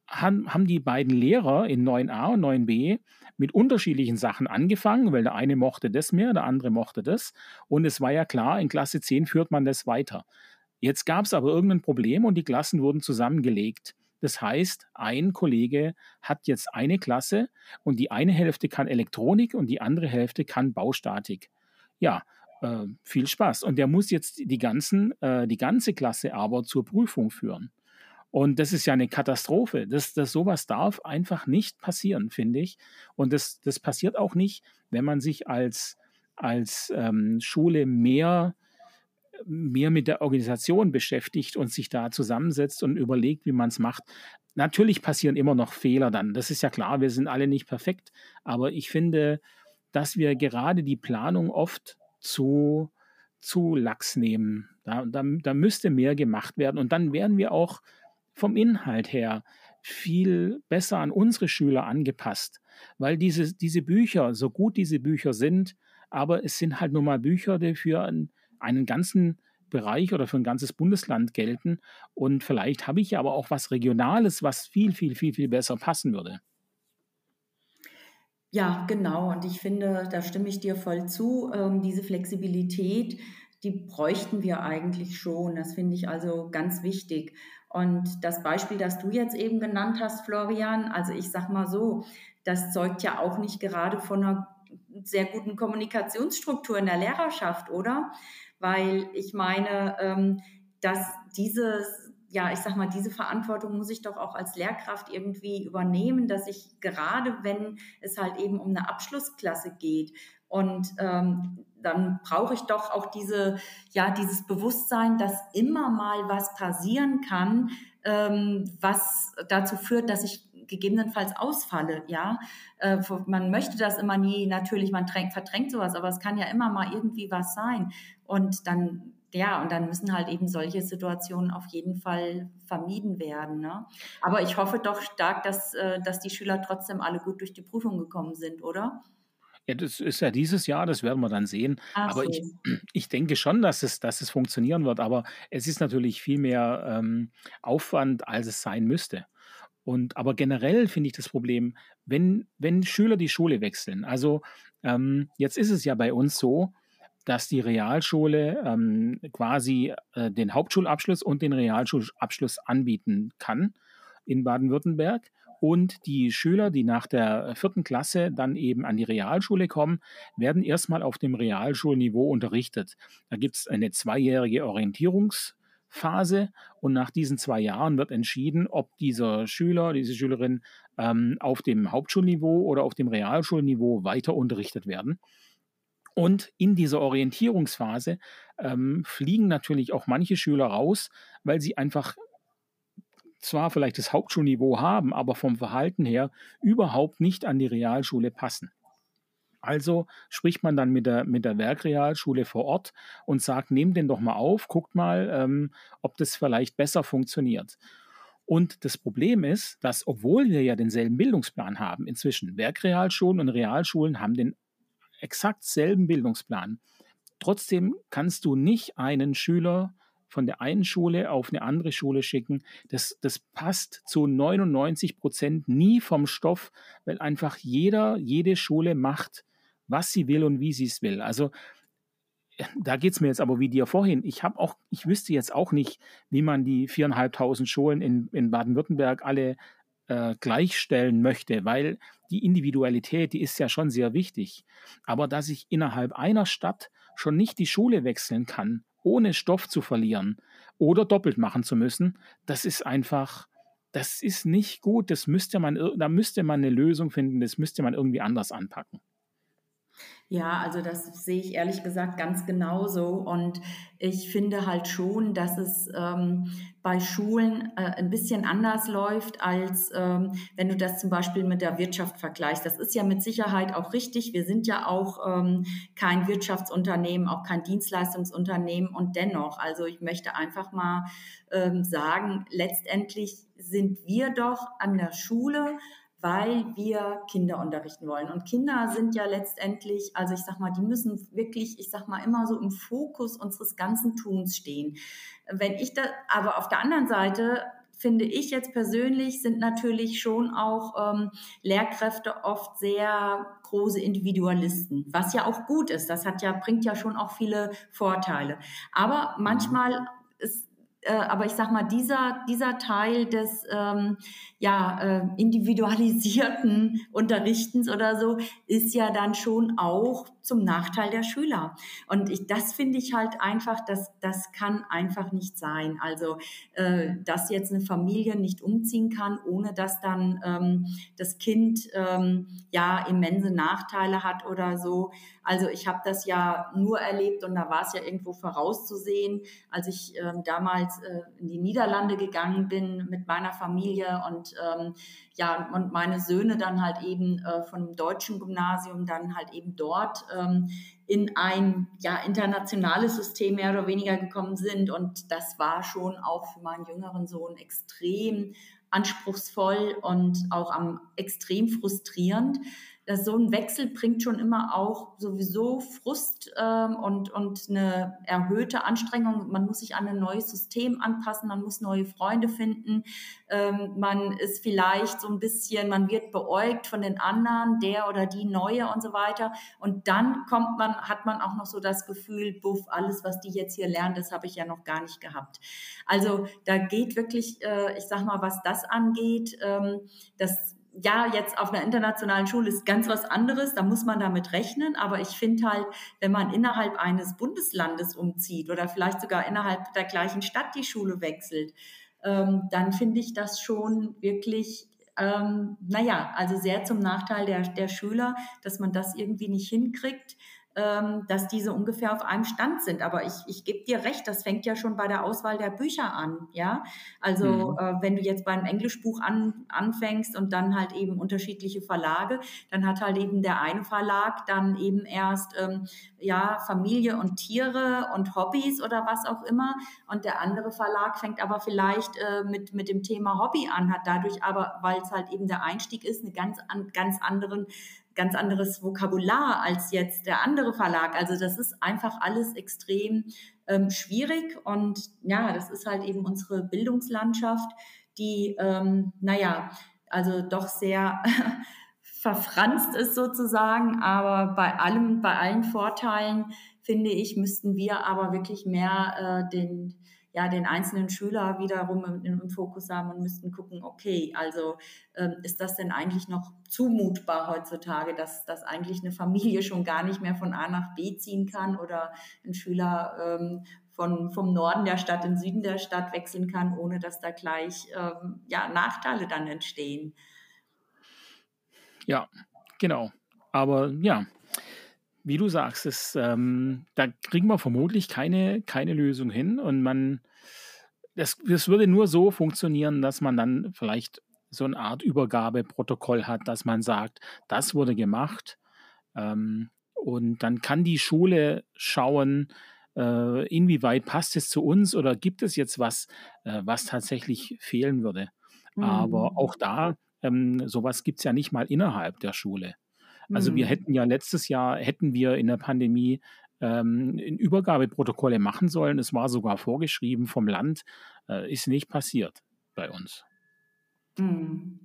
haben, haben die beiden Lehrer in 9a und 9b mit unterschiedlichen Sachen angefangen, weil der eine mochte das mehr, der andere mochte das. Und es war ja klar, in Klasse 10 führt man das weiter. Jetzt gab es aber irgendein Problem und die Klassen wurden zusammengelegt. Das heißt, ein Kollege hat jetzt eine Klasse und die eine Hälfte kann Elektronik und die andere Hälfte kann Baustatik. Ja, äh, viel Spaß. Und der muss jetzt die, ganzen, äh, die ganze Klasse aber zur Prüfung führen. Und das ist ja eine Katastrophe. Das, das sowas darf einfach nicht passieren, finde ich. Und das, das passiert auch nicht, wenn man sich als, als ähm, Schule mehr mehr mit der Organisation beschäftigt und sich da zusammensetzt und überlegt, wie man es macht. Natürlich passieren immer noch Fehler dann. Das ist ja klar, wir sind alle nicht perfekt. Aber ich finde, dass wir gerade die Planung oft zu, zu lax nehmen. Da, da, da müsste mehr gemacht werden. Und dann werden wir auch vom Inhalt her viel besser an unsere Schüler angepasst. Weil diese, diese Bücher, so gut diese Bücher sind, aber es sind halt nur mal Bücher, die für ein einen ganzen Bereich oder für ein ganzes Bundesland gelten. Und vielleicht habe ich ja aber auch was Regionales, was viel, viel, viel, viel besser passen würde. Ja, genau. Und ich finde, da stimme ich dir voll zu. Ähm, diese Flexibilität, die bräuchten wir eigentlich schon. Das finde ich also ganz wichtig. Und das Beispiel, das du jetzt eben genannt hast, Florian, also ich sag mal so, das zeugt ja auch nicht gerade von einer sehr guten Kommunikationsstruktur in der Lehrerschaft, oder? weil ich meine, ähm, dass dieses, ja, ich sag mal, diese Verantwortung muss ich doch auch als Lehrkraft irgendwie übernehmen, dass ich gerade, wenn es halt eben um eine Abschlussklasse geht und ähm, dann brauche ich doch auch diese, ja, dieses Bewusstsein, dass immer mal was passieren kann, ähm, was dazu führt, dass ich gegebenenfalls ausfalle, ja. Äh, man möchte das immer nie, natürlich, man drängt, verdrängt sowas, aber es kann ja immer mal irgendwie was sein. Und dann, ja, und dann müssen halt eben solche Situationen auf jeden Fall vermieden werden. Ne? Aber ich hoffe doch stark, dass, äh, dass die Schüler trotzdem alle gut durch die Prüfung gekommen sind, oder? Ja, das ist ja dieses Jahr, das werden wir dann sehen. Ach aber so. ich, ich denke schon, dass es, dass es funktionieren wird. Aber es ist natürlich viel mehr ähm, Aufwand, als es sein müsste. Und aber generell finde ich das Problem, wenn, wenn Schüler die Schule wechseln. Also ähm, jetzt ist es ja bei uns so, dass die Realschule ähm, quasi äh, den Hauptschulabschluss und den Realschulabschluss anbieten kann in Baden-Württemberg. Und die Schüler, die nach der vierten Klasse dann eben an die Realschule kommen, werden erstmal auf dem Realschulniveau unterrichtet. Da gibt es eine zweijährige Orientierungs- Phase und nach diesen zwei Jahren wird entschieden, ob dieser Schüler, diese Schülerin ähm, auf dem Hauptschulniveau oder auf dem Realschulniveau weiter unterrichtet werden. Und in dieser Orientierungsphase ähm, fliegen natürlich auch manche Schüler raus, weil sie einfach zwar vielleicht das Hauptschulniveau haben, aber vom Verhalten her überhaupt nicht an die Realschule passen. Also spricht man dann mit der, mit der Werkrealschule vor Ort und sagt, nehmt den doch mal auf, guckt mal, ähm, ob das vielleicht besser funktioniert. Und das Problem ist, dass obwohl wir ja denselben Bildungsplan haben, inzwischen Werkrealschulen und Realschulen haben den exakt selben Bildungsplan, Trotzdem kannst du nicht einen Schüler von der einen Schule auf eine andere Schule schicken. Das, das passt zu 99 Prozent nie vom Stoff, weil einfach jeder, jede Schule macht, was sie will und wie sie es will. Also da geht es mir jetzt aber wie dir vorhin. Ich habe auch, ich wüsste jetzt auch nicht, wie man die viereinhalbtausend Schulen in, in Baden-Württemberg alle äh, gleichstellen möchte, weil die Individualität, die ist ja schon sehr wichtig. Aber dass ich innerhalb einer Stadt schon nicht die Schule wechseln kann, ohne Stoff zu verlieren oder doppelt machen zu müssen, das ist einfach, das ist nicht gut. Das müsste man, da müsste man eine Lösung finden, das müsste man irgendwie anders anpacken. Ja, also das sehe ich ehrlich gesagt ganz genauso. Und ich finde halt schon, dass es ähm, bei Schulen äh, ein bisschen anders läuft, als ähm, wenn du das zum Beispiel mit der Wirtschaft vergleichst. Das ist ja mit Sicherheit auch richtig. Wir sind ja auch ähm, kein Wirtschaftsunternehmen, auch kein Dienstleistungsunternehmen. Und dennoch, also ich möchte einfach mal ähm, sagen, letztendlich sind wir doch an der Schule weil wir Kinder unterrichten wollen. Und Kinder sind ja letztendlich, also ich sag mal, die müssen wirklich, ich sag mal, immer so im Fokus unseres ganzen Tuns stehen. Wenn ich da, aber auf der anderen Seite finde ich jetzt persönlich, sind natürlich schon auch ähm, Lehrkräfte oft sehr große Individualisten, was ja auch gut ist. Das hat ja, bringt ja schon auch viele Vorteile. Aber manchmal ist äh, aber ich sag mal, dieser, dieser Teil des ähm, ja, äh, individualisierten Unterrichtens oder so ist ja dann schon auch zum Nachteil der Schüler. Und ich, das finde ich halt einfach, das, das kann einfach nicht sein. Also, äh, dass jetzt eine Familie nicht umziehen kann, ohne dass dann ähm, das Kind ähm, ja immense Nachteile hat oder so. Also ich habe das ja nur erlebt und da war es ja irgendwo vorauszusehen, als ich ähm, damals äh, in die Niederlande gegangen bin mit meiner Familie und ähm, ja, und meine Söhne dann halt eben äh, von dem deutschen Gymnasium dann halt eben dort ähm, in ein ja, internationales System mehr oder weniger gekommen sind. Und das war schon auch für meinen jüngeren Sohn extrem anspruchsvoll und auch am extrem frustrierend dass so ein Wechsel bringt schon immer auch sowieso Frust ähm, und, und eine erhöhte Anstrengung. Man muss sich an ein neues System anpassen, man muss neue Freunde finden. Ähm, man ist vielleicht so ein bisschen, man wird beäugt von den anderen, der oder die Neue und so weiter. Und dann kommt man, hat man auch noch so das Gefühl, buff, alles, was die jetzt hier lernen, das habe ich ja noch gar nicht gehabt. Also da geht wirklich, äh, ich sag mal, was das angeht, ähm, das ja, jetzt auf einer internationalen Schule ist ganz was anderes, da muss man damit rechnen, aber ich finde halt, wenn man innerhalb eines Bundeslandes umzieht oder vielleicht sogar innerhalb der gleichen Stadt die Schule wechselt, ähm, dann finde ich das schon wirklich, ähm, naja, also sehr zum Nachteil der, der Schüler, dass man das irgendwie nicht hinkriegt dass diese ungefähr auf einem Stand sind. Aber ich, ich gebe dir recht, das fängt ja schon bei der Auswahl der Bücher an. Ja, also mhm. äh, wenn du jetzt beim Englischbuch an, anfängst und dann halt eben unterschiedliche Verlage, dann hat halt eben der eine Verlag dann eben erst ähm, ja Familie und Tiere und Hobbys oder was auch immer und der andere Verlag fängt aber vielleicht äh, mit mit dem Thema Hobby an, hat dadurch aber, weil es halt eben der Einstieg ist, eine ganz an, ganz anderen ganz anderes Vokabular als jetzt der andere Verlag. Also das ist einfach alles extrem ähm, schwierig und ja, das ist halt eben unsere Bildungslandschaft, die, ähm, naja, also doch sehr verfranst ist sozusagen, aber bei allem, bei allen Vorteilen finde ich, müssten wir aber wirklich mehr äh, den ja, den einzelnen Schüler wiederum im, im Fokus haben und müssten gucken, okay, also ähm, ist das denn eigentlich noch zumutbar heutzutage, dass, dass eigentlich eine Familie schon gar nicht mehr von A nach B ziehen kann oder ein Schüler ähm, von, vom Norden der Stadt in Süden der Stadt wechseln kann, ohne dass da gleich ähm, ja, Nachteile dann entstehen. Ja, genau. Aber ja, wie du sagst, es, ähm, da kriegen wir vermutlich keine, keine Lösung hin und man, das, das würde nur so funktionieren, dass man dann vielleicht so eine Art Übergabeprotokoll hat, dass man sagt, das wurde gemacht ähm, und dann kann die Schule schauen, äh, inwieweit passt es zu uns oder gibt es jetzt was, äh, was tatsächlich fehlen würde. Mhm. Aber auch da, ähm, sowas gibt es ja nicht mal innerhalb der Schule. Also wir mhm. hätten ja letztes Jahr, hätten wir in der Pandemie ähm, Übergabeprotokolle machen sollen. Es war sogar vorgeschrieben vom Land, äh, ist nicht passiert bei uns. Mhm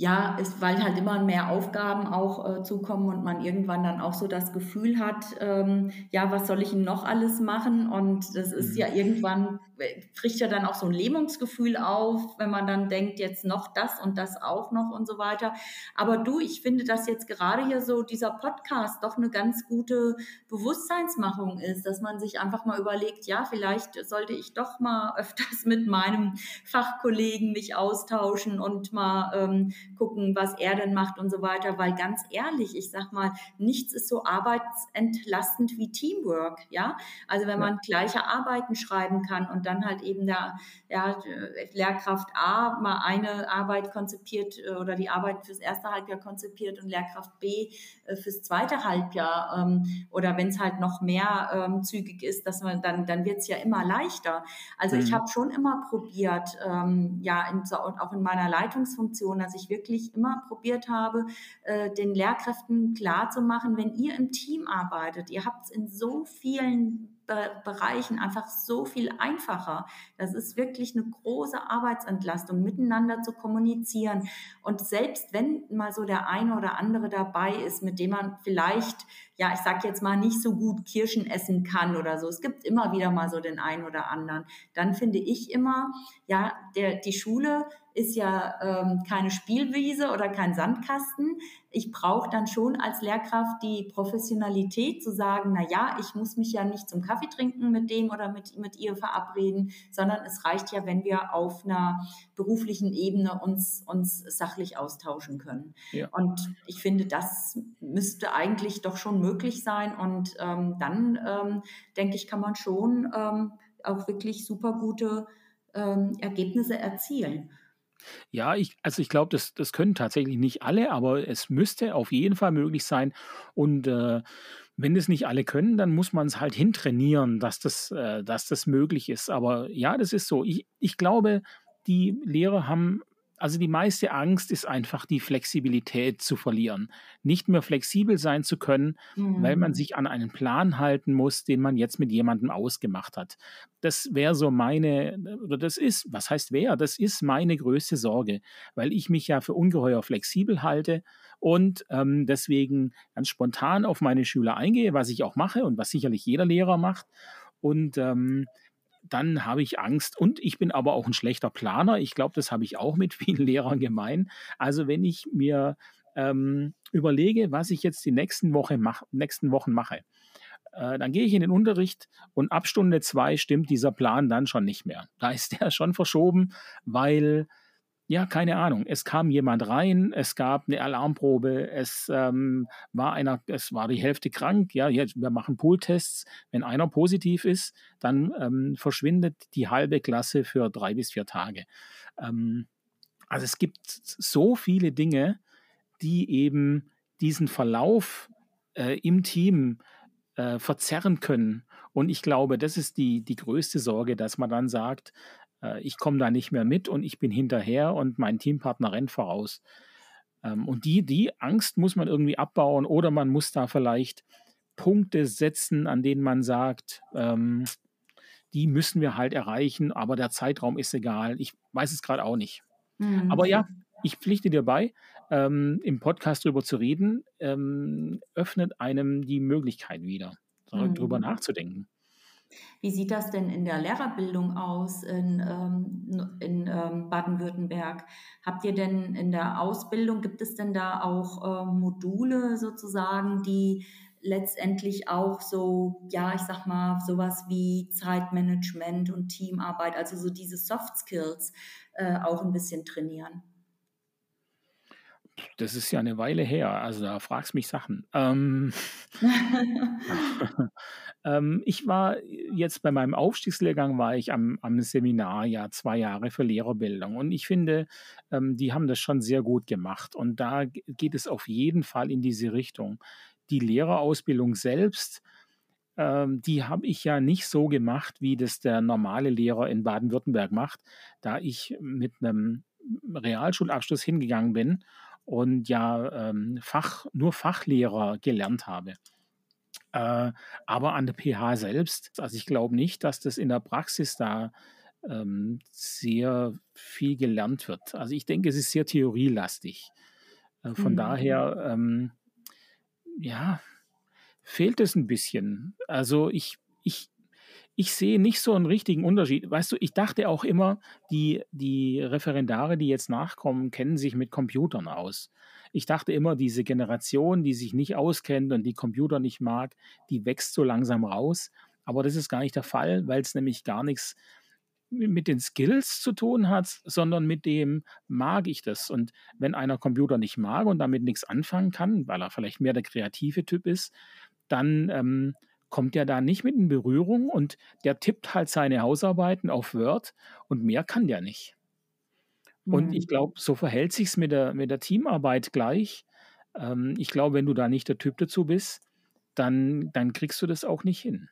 ja, ist, weil halt immer mehr Aufgaben auch äh, zukommen und man irgendwann dann auch so das Gefühl hat, ähm, ja, was soll ich denn noch alles machen? Und das ist ja mhm. irgendwann, äh, kriegt ja dann auch so ein Lähmungsgefühl auf, wenn man dann denkt, jetzt noch das und das auch noch und so weiter. Aber du, ich finde, dass jetzt gerade hier so dieser Podcast doch eine ganz gute Bewusstseinsmachung ist, dass man sich einfach mal überlegt, ja, vielleicht sollte ich doch mal öfters mit meinem Fachkollegen mich austauschen und mal ähm, gucken, was er denn macht und so weiter, weil ganz ehrlich, ich sag mal, nichts ist so arbeitsentlastend wie Teamwork, ja? Also wenn man gleiche Arbeiten schreiben kann und dann halt eben der ja, Lehrkraft A mal eine Arbeit konzipiert äh, oder die Arbeit fürs erste Halbjahr konzipiert und Lehrkraft B äh, fürs zweite Halbjahr ähm, oder wenn es halt noch mehr ähm, zügig ist, dass man dann dann wird es ja immer leichter. Also mhm. ich habe schon immer probiert, ähm, ja, in, auch in meiner Leitungsfunktion, dass ich wirklich wirklich immer probiert habe, äh, den Lehrkräften klarzumachen, wenn ihr im Team arbeitet, ihr habt es in so vielen Bereichen einfach so viel einfacher. Das ist wirklich eine große Arbeitsentlastung, miteinander zu kommunizieren. Und selbst wenn mal so der eine oder andere dabei ist, mit dem man vielleicht, ja, ich sag jetzt mal, nicht so gut Kirschen essen kann oder so, es gibt immer wieder mal so den einen oder anderen, dann finde ich immer, ja, der, die Schule ist ja ähm, keine Spielwiese oder kein Sandkasten. Ich brauche dann schon als Lehrkraft die Professionalität zu sagen, na ja, ich muss mich ja nicht zum Kaffee trinken mit dem oder mit, mit ihr verabreden, sondern es reicht ja, wenn wir auf einer beruflichen Ebene uns, uns sachlich austauschen können. Ja. Und ich finde, das müsste eigentlich doch schon möglich sein. Und ähm, dann, ähm, denke ich, kann man schon ähm, auch wirklich super gute ähm, Ergebnisse erzielen. Ja, ich, also ich glaube, das, das können tatsächlich nicht alle, aber es müsste auf jeden Fall möglich sein. Und äh, wenn das nicht alle können, dann muss man es halt hintrainieren, dass das, äh, dass das möglich ist. Aber ja, das ist so. Ich, ich glaube, die Lehrer haben also die meiste Angst ist einfach die Flexibilität zu verlieren, nicht mehr flexibel sein zu können, mhm. weil man mhm. sich an einen Plan halten muss, den man jetzt mit jemandem ausgemacht hat. Das wäre so meine, oder das ist, was heißt wer? Das ist meine größte Sorge, weil ich mich ja für ungeheuer flexibel halte und ähm, deswegen ganz spontan auf meine Schüler eingehe, was ich auch mache und was sicherlich jeder Lehrer macht. Und ähm, dann habe ich Angst. Und ich bin aber auch ein schlechter Planer. Ich glaube, das habe ich auch mit vielen Lehrern gemein. Also wenn ich mir ähm, überlege, was ich jetzt die nächsten, Woche mach, nächsten Wochen mache, äh, dann gehe ich in den Unterricht und ab Stunde zwei stimmt dieser Plan dann schon nicht mehr. Da ist der schon verschoben, weil ja, keine Ahnung. Es kam jemand rein, es gab eine Alarmprobe, es ähm, war einer, es war die Hälfte krank. Ja, jetzt, wir machen Pooltests. Wenn einer positiv ist, dann ähm, verschwindet die halbe Klasse für drei bis vier Tage. Ähm, also es gibt so viele Dinge, die eben diesen Verlauf äh, im Team äh, verzerren können. Und ich glaube, das ist die, die größte Sorge, dass man dann sagt, äh, ich komme da nicht mehr mit und ich bin hinterher und mein Teampartner rennt voraus. Ähm, und die, die Angst muss man irgendwie abbauen oder man muss da vielleicht Punkte setzen, an denen man sagt, ähm, die müssen wir halt erreichen, aber der Zeitraum ist egal. Ich weiß es gerade auch nicht. Mhm. Aber ja, ich pflichte dir bei, ähm, im Podcast darüber zu reden, ähm, öffnet einem die Möglichkeit wieder, darüber mhm. nachzudenken. Wie sieht das denn in der Lehrerbildung aus in, ähm, in ähm, Baden-Württemberg? Habt ihr denn in der Ausbildung, gibt es denn da auch äh, Module sozusagen, die letztendlich auch so, ja, ich sag mal, sowas wie Zeitmanagement und Teamarbeit, also so diese Soft Skills äh, auch ein bisschen trainieren? Das ist ja eine Weile her, also da fragst mich Sachen. Ähm, ähm, ich war jetzt bei meinem Aufstiegslehrgang, war ich am, am Seminar ja zwei Jahre für Lehrerbildung und ich finde, ähm, die haben das schon sehr gut gemacht und da geht es auf jeden Fall in diese Richtung. Die Lehrerausbildung selbst, ähm, die habe ich ja nicht so gemacht, wie das der normale Lehrer in Baden-Württemberg macht, da ich mit einem Realschulabschluss hingegangen bin und ja ähm, Fach, nur Fachlehrer gelernt habe. Äh, aber an der PH selbst, also ich glaube nicht, dass das in der Praxis da ähm, sehr viel gelernt wird. Also ich denke, es ist sehr theorielastig. Äh, von mhm. daher, ähm, ja, fehlt es ein bisschen. Also ich, ich, ich sehe nicht so einen richtigen Unterschied. Weißt du, ich dachte auch immer, die, die Referendare, die jetzt nachkommen, kennen sich mit Computern aus. Ich dachte immer, diese Generation, die sich nicht auskennt und die Computer nicht mag, die wächst so langsam raus. Aber das ist gar nicht der Fall, weil es nämlich gar nichts mit den Skills zu tun hat, sondern mit dem, mag ich das? Und wenn einer Computer nicht mag und damit nichts anfangen kann, weil er vielleicht mehr der kreative Typ ist, dann ähm, kommt er da nicht mit in Berührung und der tippt halt seine Hausarbeiten auf Word und mehr kann der nicht. Mhm. Und ich glaube, so verhält sich es mit der, mit der Teamarbeit gleich. Ähm, ich glaube, wenn du da nicht der Typ dazu bist, dann, dann kriegst du das auch nicht hin.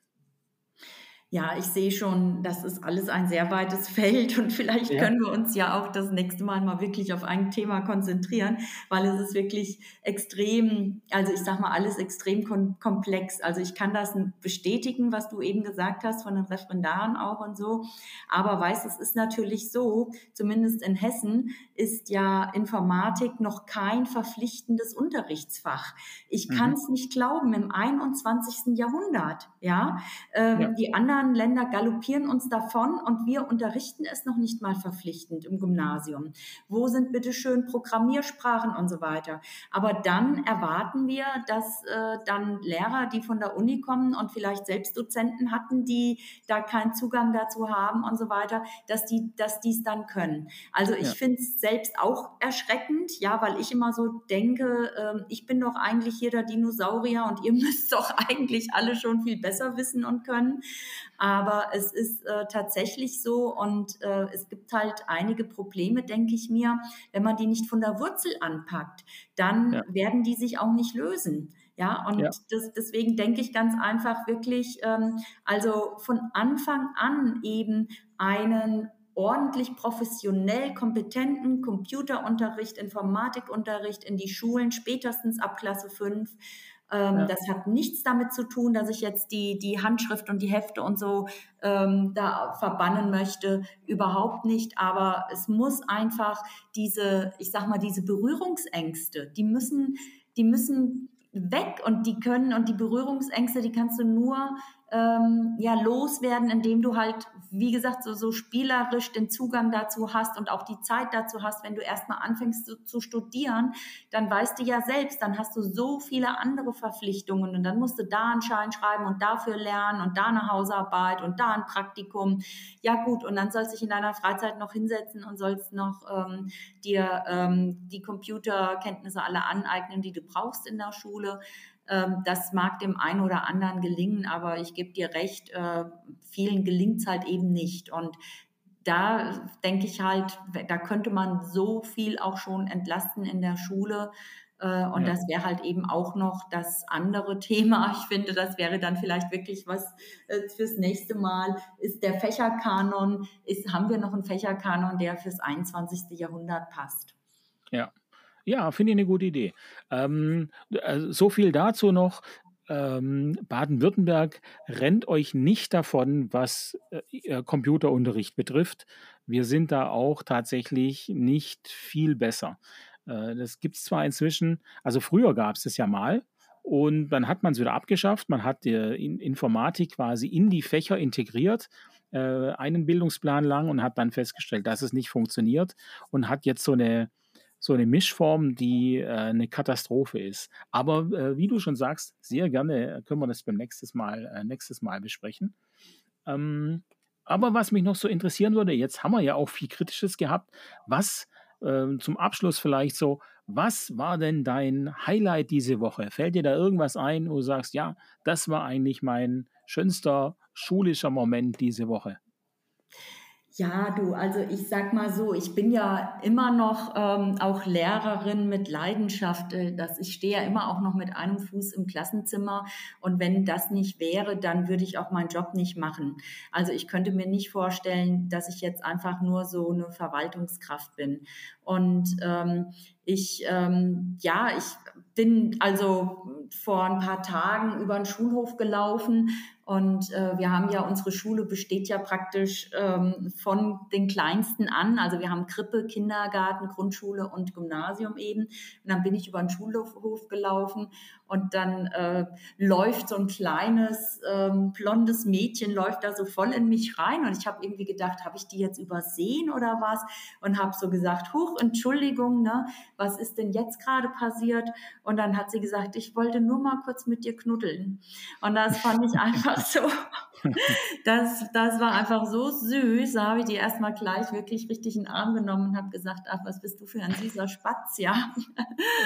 Ja, ich sehe schon, das ist alles ein sehr weites Feld und vielleicht ja. können wir uns ja auch das nächste Mal mal wirklich auf ein Thema konzentrieren, weil es ist wirklich extrem, also ich sag mal, alles extrem komplex. Also ich kann das bestätigen, was du eben gesagt hast von den Referendaren auch und so. Aber weißt, es ist natürlich so, zumindest in Hessen ist ja Informatik noch kein verpflichtendes Unterrichtsfach. Ich mhm. kann es nicht glauben, im 21. Jahrhundert, ja. Ähm, ja. Die anderen anderen Länder galoppieren uns davon und wir unterrichten es noch nicht mal verpflichtend im Gymnasium. Wo sind bitte schön Programmiersprachen und so weiter? Aber dann erwarten wir, dass äh, dann Lehrer, die von der Uni kommen und vielleicht selbst Dozenten hatten, die da keinen Zugang dazu haben und so weiter, dass die, dass dies dann können. Also ich ja. finde es selbst auch erschreckend, ja, weil ich immer so denke, äh, ich bin doch eigentlich hier der Dinosaurier und ihr müsst doch eigentlich alle schon viel besser wissen und können. Aber es ist äh, tatsächlich so und äh, es gibt halt einige Probleme, denke ich mir, wenn man die nicht von der Wurzel anpackt, dann ja. werden die sich auch nicht lösen. Ja, und ja. Das, deswegen denke ich ganz einfach wirklich, ähm, also von Anfang an eben einen ordentlich professionell kompetenten Computerunterricht, Informatikunterricht in die Schulen, spätestens ab Klasse 5 ähm, ja. Das hat nichts damit zu tun, dass ich jetzt die, die Handschrift und die Hefte und so ähm, da verbannen möchte. Überhaupt nicht. Aber es muss einfach diese, ich sag mal, diese Berührungsängste, die müssen, die müssen weg und die können und die Berührungsängste, die kannst du nur ähm, ja loswerden, indem du halt, wie gesagt, so, so spielerisch den Zugang dazu hast und auch die Zeit dazu hast, wenn du erstmal anfängst zu, zu studieren, dann weißt du ja selbst, dann hast du so viele andere Verpflichtungen und dann musst du da einen Schein schreiben und dafür lernen und da eine Hausarbeit und da ein Praktikum. Ja gut, und dann sollst du dich in deiner Freizeit noch hinsetzen und sollst noch ähm, dir ähm, die Computerkenntnisse alle aneignen, die du brauchst in der Schule. Ähm, das mag dem einen oder anderen gelingen, aber ich gebe dir recht, äh, vielen gelingt es halt eben nicht. Und da denke ich halt, da könnte man so viel auch schon entlasten in der Schule. Äh, und ja. das wäre halt eben auch noch das andere Thema. Ich finde, das wäre dann vielleicht wirklich was äh, fürs nächste Mal. Ist der Fächerkanon, ist, haben wir noch einen Fächerkanon, der fürs 21. Jahrhundert passt? Ja, ja, finde ich eine gute Idee. Ähm, also so viel dazu noch. Ähm, Baden-Württemberg rennt euch nicht davon, was äh, Computerunterricht betrifft. Wir sind da auch tatsächlich nicht viel besser. Äh, das gibt es zwar inzwischen, also früher gab es das ja mal, und dann hat man es wieder abgeschafft. Man hat die Informatik quasi in die Fächer integriert, äh, einen Bildungsplan lang, und hat dann festgestellt, dass es nicht funktioniert und hat jetzt so eine so eine Mischform, die äh, eine Katastrophe ist. Aber äh, wie du schon sagst, sehr gerne können wir das beim nächstes Mal, äh, nächstes Mal besprechen. Ähm, aber was mich noch so interessieren würde, jetzt haben wir ja auch viel Kritisches gehabt. Was ähm, zum Abschluss vielleicht so, was war denn dein Highlight diese Woche? Fällt dir da irgendwas ein, wo du sagst, ja, das war eigentlich mein schönster schulischer Moment diese Woche? Ja, du, also ich sag mal so, ich bin ja immer noch ähm, auch Lehrerin mit Leidenschaft. Äh, dass ich stehe ja immer auch noch mit einem Fuß im Klassenzimmer. Und wenn das nicht wäre, dann würde ich auch meinen Job nicht machen. Also ich könnte mir nicht vorstellen, dass ich jetzt einfach nur so eine Verwaltungskraft bin. Und ähm, ich, ähm, ja, ich bin also vor ein paar Tagen über den Schulhof gelaufen und äh, wir haben ja, unsere Schule besteht ja praktisch ähm, von den Kleinsten an. Also wir haben Krippe, Kindergarten, Grundschule und Gymnasium eben. Und dann bin ich über den Schulhof gelaufen und dann äh, läuft so ein kleines ähm, blondes Mädchen, läuft da so voll in mich rein. Und ich habe irgendwie gedacht, habe ich die jetzt übersehen oder was? Und habe so gesagt, huch, Entschuldigung, ne? was ist denn jetzt gerade passiert? Und dann hat sie gesagt, ich wollte nur mal kurz mit dir knuddeln. Und das fand ich einfach so. Das, das war einfach so süß. Da habe ich die erstmal gleich wirklich richtig in den Arm genommen und habe gesagt, ach, was bist du für ein süßer Spatz, ja.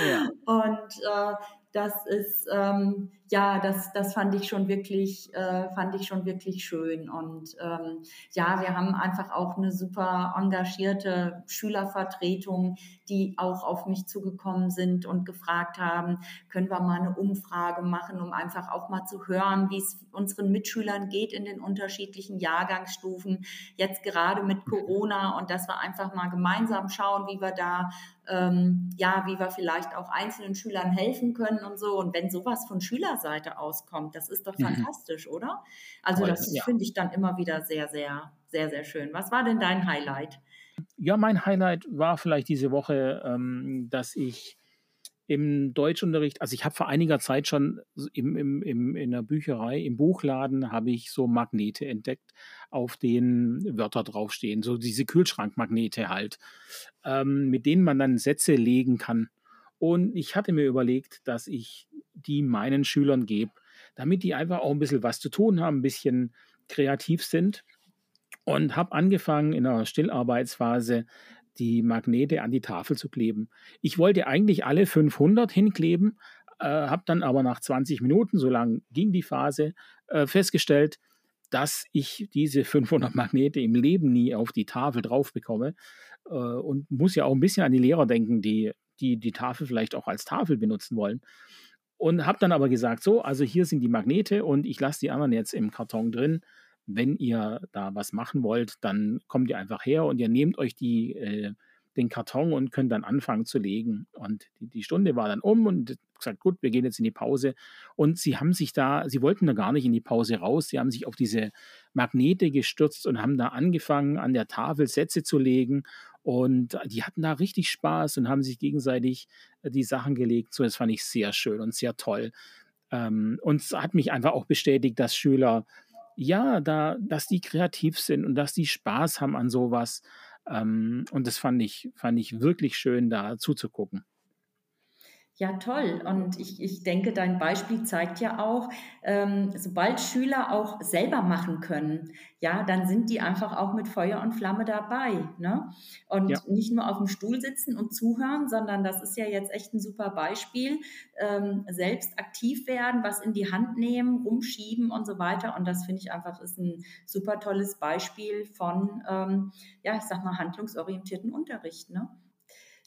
ja. Und äh, das ist ähm, ja, das, das fand ich schon wirklich, äh, fand ich schon wirklich schön. Und ähm, ja, wir haben einfach auch eine super engagierte Schülervertretung, die auch auf mich zugekommen sind und gefragt haben, können wir mal eine Umfrage machen, um einfach auch mal zu hören, wie es unseren Mitschülern geht in den unterschiedlichen Jahrgangsstufen, jetzt gerade mit Corona und dass wir einfach mal gemeinsam schauen, wie wir da ähm, ja, wie wir vielleicht auch einzelnen Schülern helfen können und so. Und wenn sowas von Schülern Seite auskommt. Das ist doch mhm. fantastisch, oder? Also das ja. finde ich dann immer wieder sehr, sehr, sehr, sehr schön. Was war denn dein Highlight? Ja, mein Highlight war vielleicht diese Woche, ähm, dass ich im Deutschunterricht, also ich habe vor einiger Zeit schon im, im, im, in der Bücherei, im Buchladen, habe ich so Magnete entdeckt, auf denen Wörter draufstehen, so diese Kühlschrankmagnete halt, ähm, mit denen man dann Sätze legen kann. Und ich hatte mir überlegt, dass ich die meinen Schülern gebe, damit die einfach auch ein bisschen was zu tun haben, ein bisschen kreativ sind. Und habe angefangen in einer Stillarbeitsphase die Magnete an die Tafel zu kleben. Ich wollte eigentlich alle 500 hinkleben, äh, habe dann aber nach 20 Minuten, so lang ging die Phase, äh, festgestellt, dass ich diese 500 Magnete im Leben nie auf die Tafel drauf bekomme äh, und muss ja auch ein bisschen an die Lehrer denken, die die die Tafel vielleicht auch als Tafel benutzen wollen. Und habe dann aber gesagt, so, also hier sind die Magnete und ich lasse die anderen jetzt im Karton drin. Wenn ihr da was machen wollt, dann kommt ihr einfach her und ihr nehmt euch die, äh, den Karton und könnt dann anfangen zu legen. Und die, die Stunde war dann um und gesagt, gut, wir gehen jetzt in die Pause. Und sie haben sich da, sie wollten da gar nicht in die Pause raus. Sie haben sich auf diese Magnete gestürzt und haben da angefangen, an der Tafel Sätze zu legen. Und die hatten da richtig Spaß und haben sich gegenseitig äh, die Sachen gelegt. So, das fand ich sehr schön und sehr toll. Ähm, und es hat mich einfach auch bestätigt, dass Schüler, ja, da, dass die kreativ sind und dass die Spaß haben an sowas. Ähm, und das fand ich, fand ich wirklich schön, da zuzugucken. Ja, toll. Und ich, ich denke, dein Beispiel zeigt ja auch, ähm, sobald Schüler auch selber machen können, ja, dann sind die einfach auch mit Feuer und Flamme dabei. Ne? Und ja. nicht nur auf dem Stuhl sitzen und zuhören, sondern das ist ja jetzt echt ein super Beispiel. Ähm, selbst aktiv werden, was in die Hand nehmen, rumschieben und so weiter. Und das finde ich einfach ist ein super tolles Beispiel von, ähm, ja, ich sag mal, handlungsorientierten Unterricht. Ne?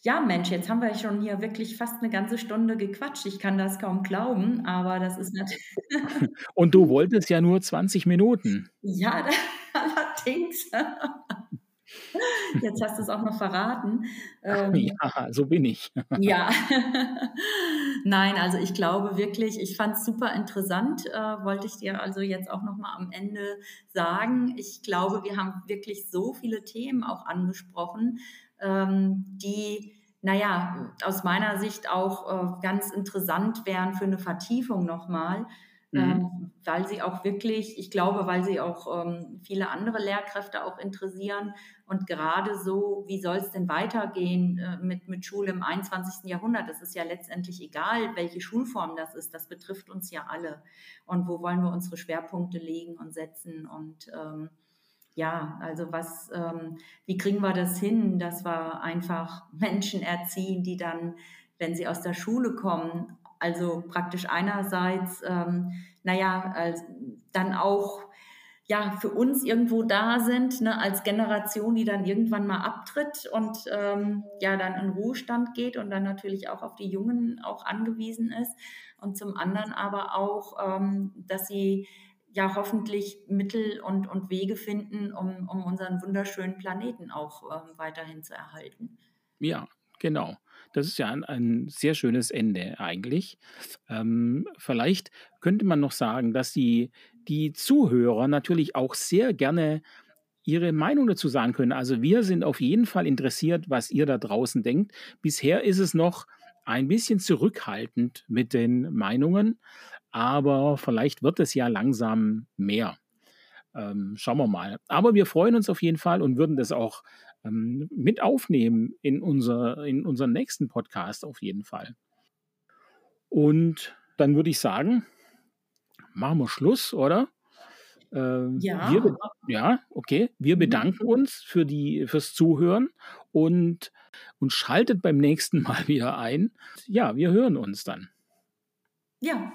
Ja, Mensch, jetzt haben wir schon hier wirklich fast eine ganze Stunde gequatscht. Ich kann das kaum glauben, aber das ist natürlich. Und du wolltest ja nur 20 Minuten. Ja, allerdings. Jetzt hast du es auch noch verraten. Ähm, ja, so bin ich. ja. Nein, also ich glaube wirklich, ich fand es super interessant, äh, wollte ich dir also jetzt auch noch mal am Ende sagen. Ich glaube, wir haben wirklich so viele Themen auch angesprochen, ähm, die naja, aus meiner Sicht auch äh, ganz interessant wären für eine Vertiefung nochmal, mhm. ähm, weil sie auch wirklich, ich glaube, weil sie auch ähm, viele andere Lehrkräfte auch interessieren und gerade so, wie soll es denn weitergehen äh, mit, mit Schule im 21. Jahrhundert? Es ist ja letztendlich egal, welche Schulform das ist, das betrifft uns ja alle. Und wo wollen wir unsere Schwerpunkte legen und setzen und ähm, ja, also was, ähm, wie kriegen wir das hin, dass wir einfach Menschen erziehen, die dann, wenn sie aus der Schule kommen, also praktisch einerseits, ähm, naja, als, dann auch ja für uns irgendwo da sind, ne, als Generation, die dann irgendwann mal abtritt und ähm, ja dann in Ruhestand geht und dann natürlich auch auf die Jungen auch angewiesen ist. Und zum anderen aber auch, ähm, dass sie ja hoffentlich Mittel und, und Wege finden, um, um unseren wunderschönen Planeten auch ähm, weiterhin zu erhalten. Ja, genau. das ist ja ein, ein sehr schönes Ende eigentlich. Ähm, vielleicht könnte man noch sagen, dass die, die Zuhörer natürlich auch sehr gerne ihre Meinung dazu sagen können. Also wir sind auf jeden Fall interessiert, was ihr da draußen denkt. Bisher ist es noch ein bisschen zurückhaltend mit den Meinungen, aber vielleicht wird es ja langsam mehr. Ähm, schauen wir mal. Aber wir freuen uns auf jeden Fall und würden das auch ähm, mit aufnehmen in, unser, in unseren nächsten Podcast auf jeden Fall. Und dann würde ich sagen, machen wir Schluss, oder? Ähm, ja. Wir, ja, okay. Wir mhm. bedanken uns für die, fürs Zuhören und, und schaltet beim nächsten Mal wieder ein. Ja, wir hören uns dann. Ja,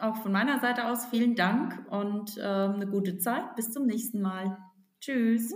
auch von meiner Seite aus vielen Dank und äh, eine gute Zeit. Bis zum nächsten Mal. Tschüss.